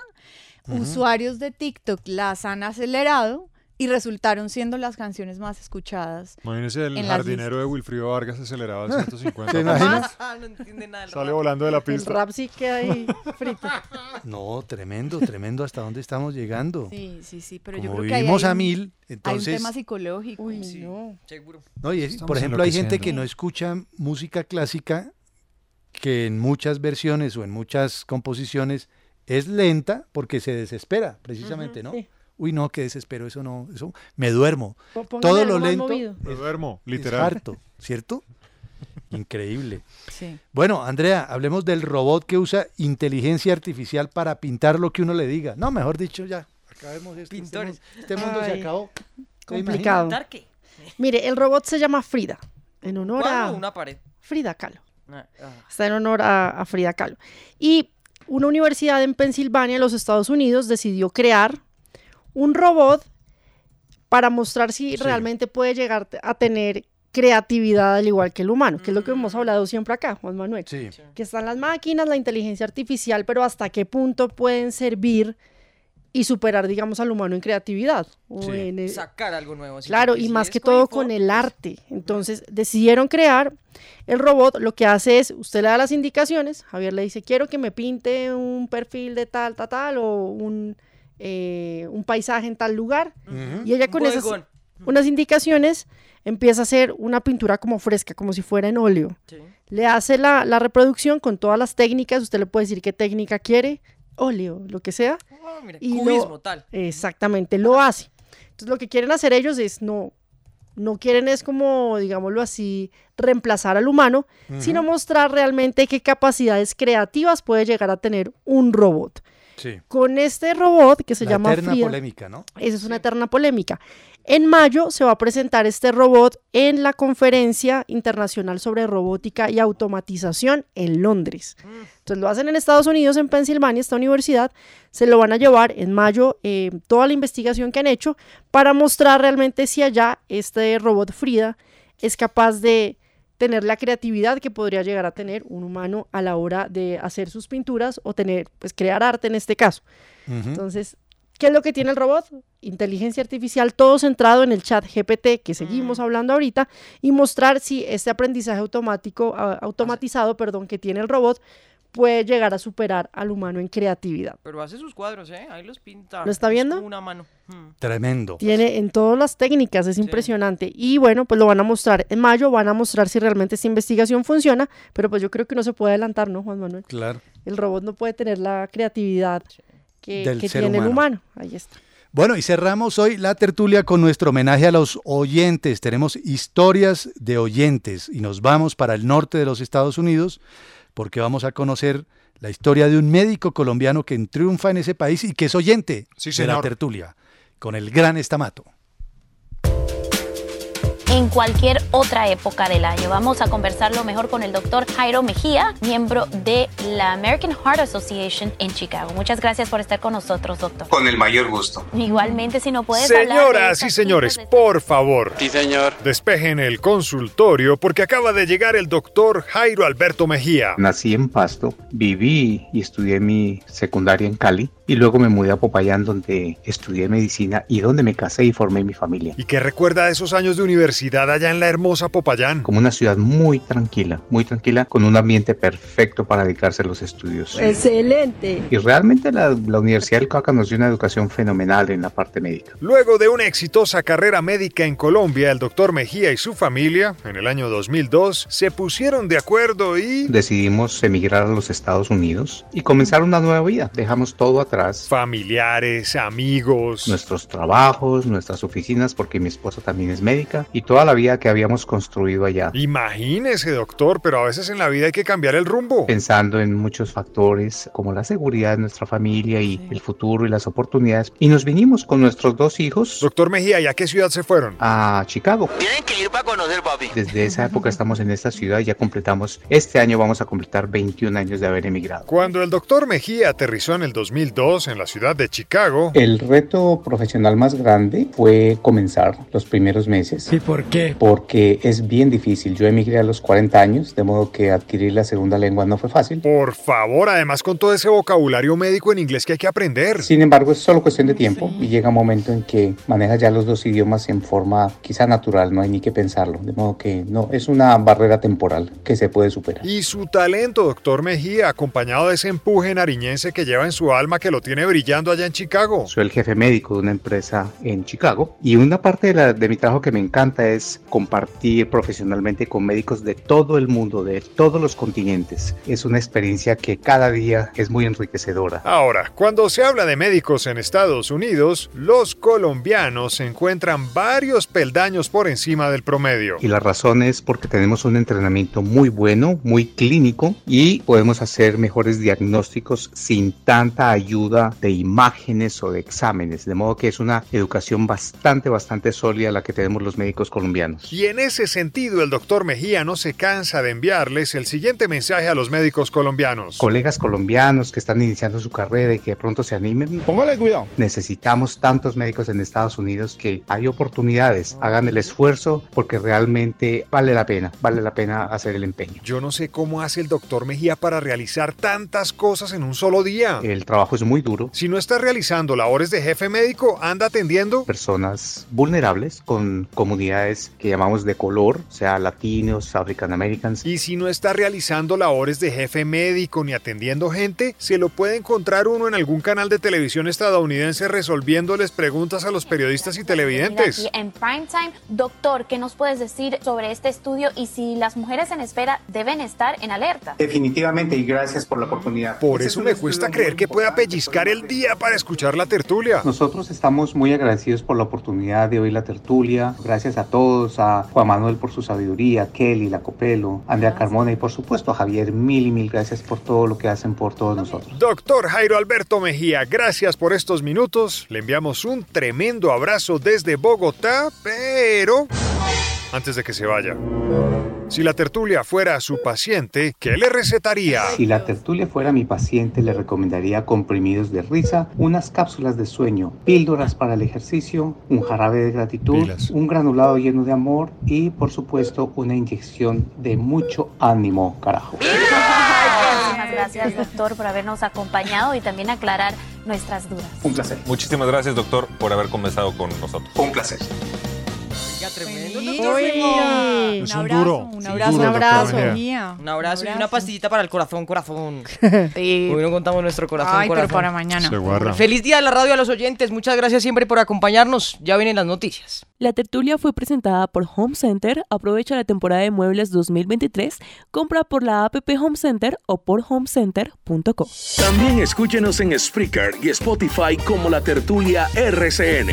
Usuarios de TikTok las han acelerado y resultaron siendo las canciones más escuchadas. Imagínese el jardinero de Wilfrido Vargas acelerado al 150. ¿Se imagina? Ah, no entiende nada. Sale rap. volando de la El pista. rap sí que hay frito. No, tremendo, tremendo hasta dónde estamos llegando. Sí, sí, sí, pero yo creo que ahí vivimos hay a un- mil, Hay un entonces... tema psicológico. no. Seguro. No, y es- Estamos por ejemplo, hay gente que no escucha música clásica que en muchas versiones o en muchas composiciones es lenta porque se desespera, precisamente, ¿no? sí. Uy, no, qué desespero, eso no, eso me duermo. Póngale Todo lo lento movido. Me duermo, es literal. harto, ¿cierto? Increíble. Sí. Bueno, Andrea, hablemos del robot que usa inteligencia artificial para pintar lo que uno le diga. No, mejor dicho, ya. Acabemos esto. este Pintores. mundo- Este mundo se Ay, acabó. Complicado. ¿Pintar qué? Mire, el robot se llama Frida, en honor ¿Cuadro a una pared? Frida Kahlo. Ah, ah. Está en honor a, a Frida Kahlo. Y una universidad en Pensilvania, en los Estados Unidos, decidió crear un robot para mostrar si realmente puede llegar a tener creatividad al igual que el humano, que es lo que hemos hablado siempre acá, Juan Manuel. Sí. Que están las máquinas, la inteligencia artificial, pero hasta qué punto pueden servir y superar, digamos, al humano en creatividad. o Sí. en el- Sacar algo nuevo. Claro, y si más que todo info, con el arte. Entonces decidieron crear el robot. Lo que hace es, usted le da las indicaciones, Javier le dice, quiero que me pinte un perfil de tal, tal, tal, o un, eh, un paisaje en tal lugar. Y ella con esas unas indicaciones empieza a hacer una pintura como fresca, como si fuera en óleo. Sí. Le hace la, la reproducción con todas las técnicas. Usted le puede decir qué técnica quiere, óleo, lo que sea. Ah, mira, y lo- cubismo, tal. Exactamente, lo hace. Entonces lo que quieren hacer ellos es no, no quieren es como, digámoslo así, reemplazar al humano, sino mostrar realmente qué capacidades creativas puede llegar a tener un robot. Sí. Con este robot que se La llama eterna Frida, polémica, ¿no? esa es una eterna polémica. En mayo se va a presentar este robot en la Conferencia Internacional sobre Robótica y Automatización en Londres. Entonces lo hacen en Estados Unidos, en Pensilvania, esta universidad. Se lo van a llevar en mayo eh, toda la investigación que han hecho para mostrar realmente si allá este robot Frida es capaz de tener la creatividad que podría llegar a tener un humano a la hora de hacer sus pinturas o tener, pues crear arte en este caso. Entonces, ¿qué es lo que tiene el robot? Inteligencia artificial, todo centrado en el chat GPT que seguimos hablando ahorita y mostrar si este aprendizaje automático, automatizado, perdón, que tiene el robot puede llegar a superar al humano en creatividad. Pero hace sus cuadros, ¿eh? Ahí los pinta. ¿Lo está Es viendo? Una mano. Hmm. Tremendo. Tiene en todas las técnicas, es impresionante. Y bueno, pues lo van a mostrar en mayo, van a mostrar si realmente esta investigación funciona, pero pues yo creo que no se puede adelantar, ¿no, Juan Manuel? Claro. El robot no puede tener la creatividad que, Del que ser tiene el humano. humano. Ahí está. Bueno, y cerramos hoy la tertulia con nuestro homenaje a los oyentes. Tenemos historias de oyentes y nos vamos para el norte de los Estados Unidos porque vamos a conocer la historia de un médico colombiano que triunfa en ese país y que es oyente Sí, de la tertulia, con el gran estamato. En cualquier otra época del año. Vamos a conversarlo mejor con el doctor Jairo Mejía, miembro de la American Heart Association en Chicago. Muchas gracias por estar con nosotros, doctor. Con el mayor gusto. Igualmente, si no puedes hablar de Señoras y señores, cifras por favor. Sí, señor. Despejen el consultorio porque acaba de llegar el doctor Jairo Alberto Mejía. Nací en Pasto, viví y estudié mi secundaria en Cali y luego me mudé a Popayán donde estudié medicina y donde me casé y formé mi familia. ¿Y qué recuerda de esos años de universidad allá en la hermosa Popayán? Como una ciudad muy tranquila, muy tranquila, con un ambiente perfecto para dedicarse a los estudios. Excelente. Y realmente la, la Universidad del Cauca nos dio una educación fenomenal en la parte médica. Luego de una exitosa carrera médica en Colombia, el doctor Mejía y su familia, en el año 2002, se pusieron de acuerdo y... Decidimos emigrar a los Estados Unidos y comenzar una nueva vida. Dejamos todo atrás. Familiares, amigos. Nuestros trabajos, nuestras oficinas, porque mi esposa también es médica, y toda la vida que habíamos construido allá. Imagínese, doctor, pero a veces en la vida hay que cambiar el rumbo. Pensando en muchos factores como la seguridad de nuestra familia y el futuro y las oportunidades. Y nos vinimos con nuestros dos hijos. Doctor Mejía, ¿y a qué ciudad se fueron? A Chicago. Tienen que ir para conocer, papi. Desde esa época estamos en esta ciudad y ya completamos, este año vamos a completar 21 años de haber emigrado. Cuando el doctor Mejía aterrizó en el 2002 en la ciudad de Chicago, El reto profesional más grande fue comenzar los primeros meses. Sí, por qué? Porque es bien difícil. Yo emigré a los 40 años, de modo que adquirir la segunda lengua no fue fácil. Por favor, además con todo ese vocabulario médico en inglés que hay que aprender. Sin embargo, es solo cuestión de tiempo y llega un momento en que manejas ya los dos idiomas en forma quizá natural, no hay ni que pensarlo. De modo que no, es una barrera temporal que se puede superar. Y su talento, doctor Mejía, acompañado de ese empuje nariñense que lleva en su alma que lo tiene brillando allá en Chicago. Soy el jefe médico de una empresa en Chicago y una parte de, la- de mi trabajo que me encanta es compartir profesionalmente con médicos de todo el mundo, de todos los continentes. Es una experiencia que cada día es muy enriquecedora. Ahora, cuando se habla de médicos en Estados Unidos, los colombianos se encuentran varios peldaños por encima del promedio. Y la razón es porque tenemos un entrenamiento muy bueno, muy clínico y podemos hacer mejores diagnósticos sin tanta ayuda de imágenes o de exámenes. De modo que es una educación bastante, bastante sólida la que tenemos los médicos colombianos. Y en ese sentido, el doctor Mejía no se cansa de enviarles el siguiente mensaje a los médicos colombianos. Colegas colombianos que están iniciando su carrera y que de pronto se animen. Póngale cuidado. Necesitamos tantos médicos en Estados Unidos que hay oportunidades. Hagan el esfuerzo porque realmente vale la pena, vale la pena hacer el empeño. Yo no sé cómo hace el doctor Mejía para realizar tantas cosas en un solo día. El trabajo es muy duro. Si no está realizando labores de jefe médico, anda atendiendo Personas vulnerables con comunidades que llamamos de color, o sea, latinos, African Americans. Y si no está realizando labores de jefe médico ni atendiendo gente, se lo puede encontrar uno en algún canal de televisión estadounidense resolviéndoles preguntas a los periodistas y televidentes. Aquí en Primetime, doctor, ¿qué nos puedes decir sobre este estudio y si las mujeres en espera deben estar en alerta? Definitivamente y gracias por la oportunidad. Por eso me cuesta creer que pueda pellizcar el día para escuchar la tertulia. Nosotros estamos muy agradecidos por la oportunidad de oír la tertulia. Gracias a todos, a Juan Manuel por su sabiduría, a Kelly, la Copelo, a Andrea Carmona y por supuesto a Javier. Mil y mil gracias por todo lo que hacen por todos nosotros. Doctor Jairo Alberto Mejía, gracias por estos minutos. Le enviamos un tremendo abrazo desde Bogotá, pero antes de que se vaya, si la tertulia fuera su paciente, ¿qué le recetaría? Si la tertulia fuera mi paciente, le recomendaría comprimidos de risa, unas cápsulas de sueño, píldoras para el ejercicio, un jarabe de gratitud, un granulado lleno de amor y, por supuesto, una inyección de mucho ánimo, carajo. Muchísimas gracias, doctor, por habernos acompañado y también aclarar nuestras dudas. Un placer. Muchísimas gracias, doctor, por haber conversado con nosotros. Un placer. tremendo, Sí. Uy, un Un abrazo, duro, un sí, abrazo, duro, un abrazo. Un abrazo y una pastillita para el corazón, corazón. Sí. Hoy no contamos nuestro corazón, Ay, pero corazón. para mañana. Se guarda. Feliz día de la radio a los oyentes. Muchas gracias siempre por acompañarnos. Ya vienen las noticias. La tertulia fue presentada por Home Center. Aprovecha la temporada de muebles 2023. Compra por la app Home Center o por homecenter.com. También escúchenos en Spreaker y Spotify como La Tertulia RCN.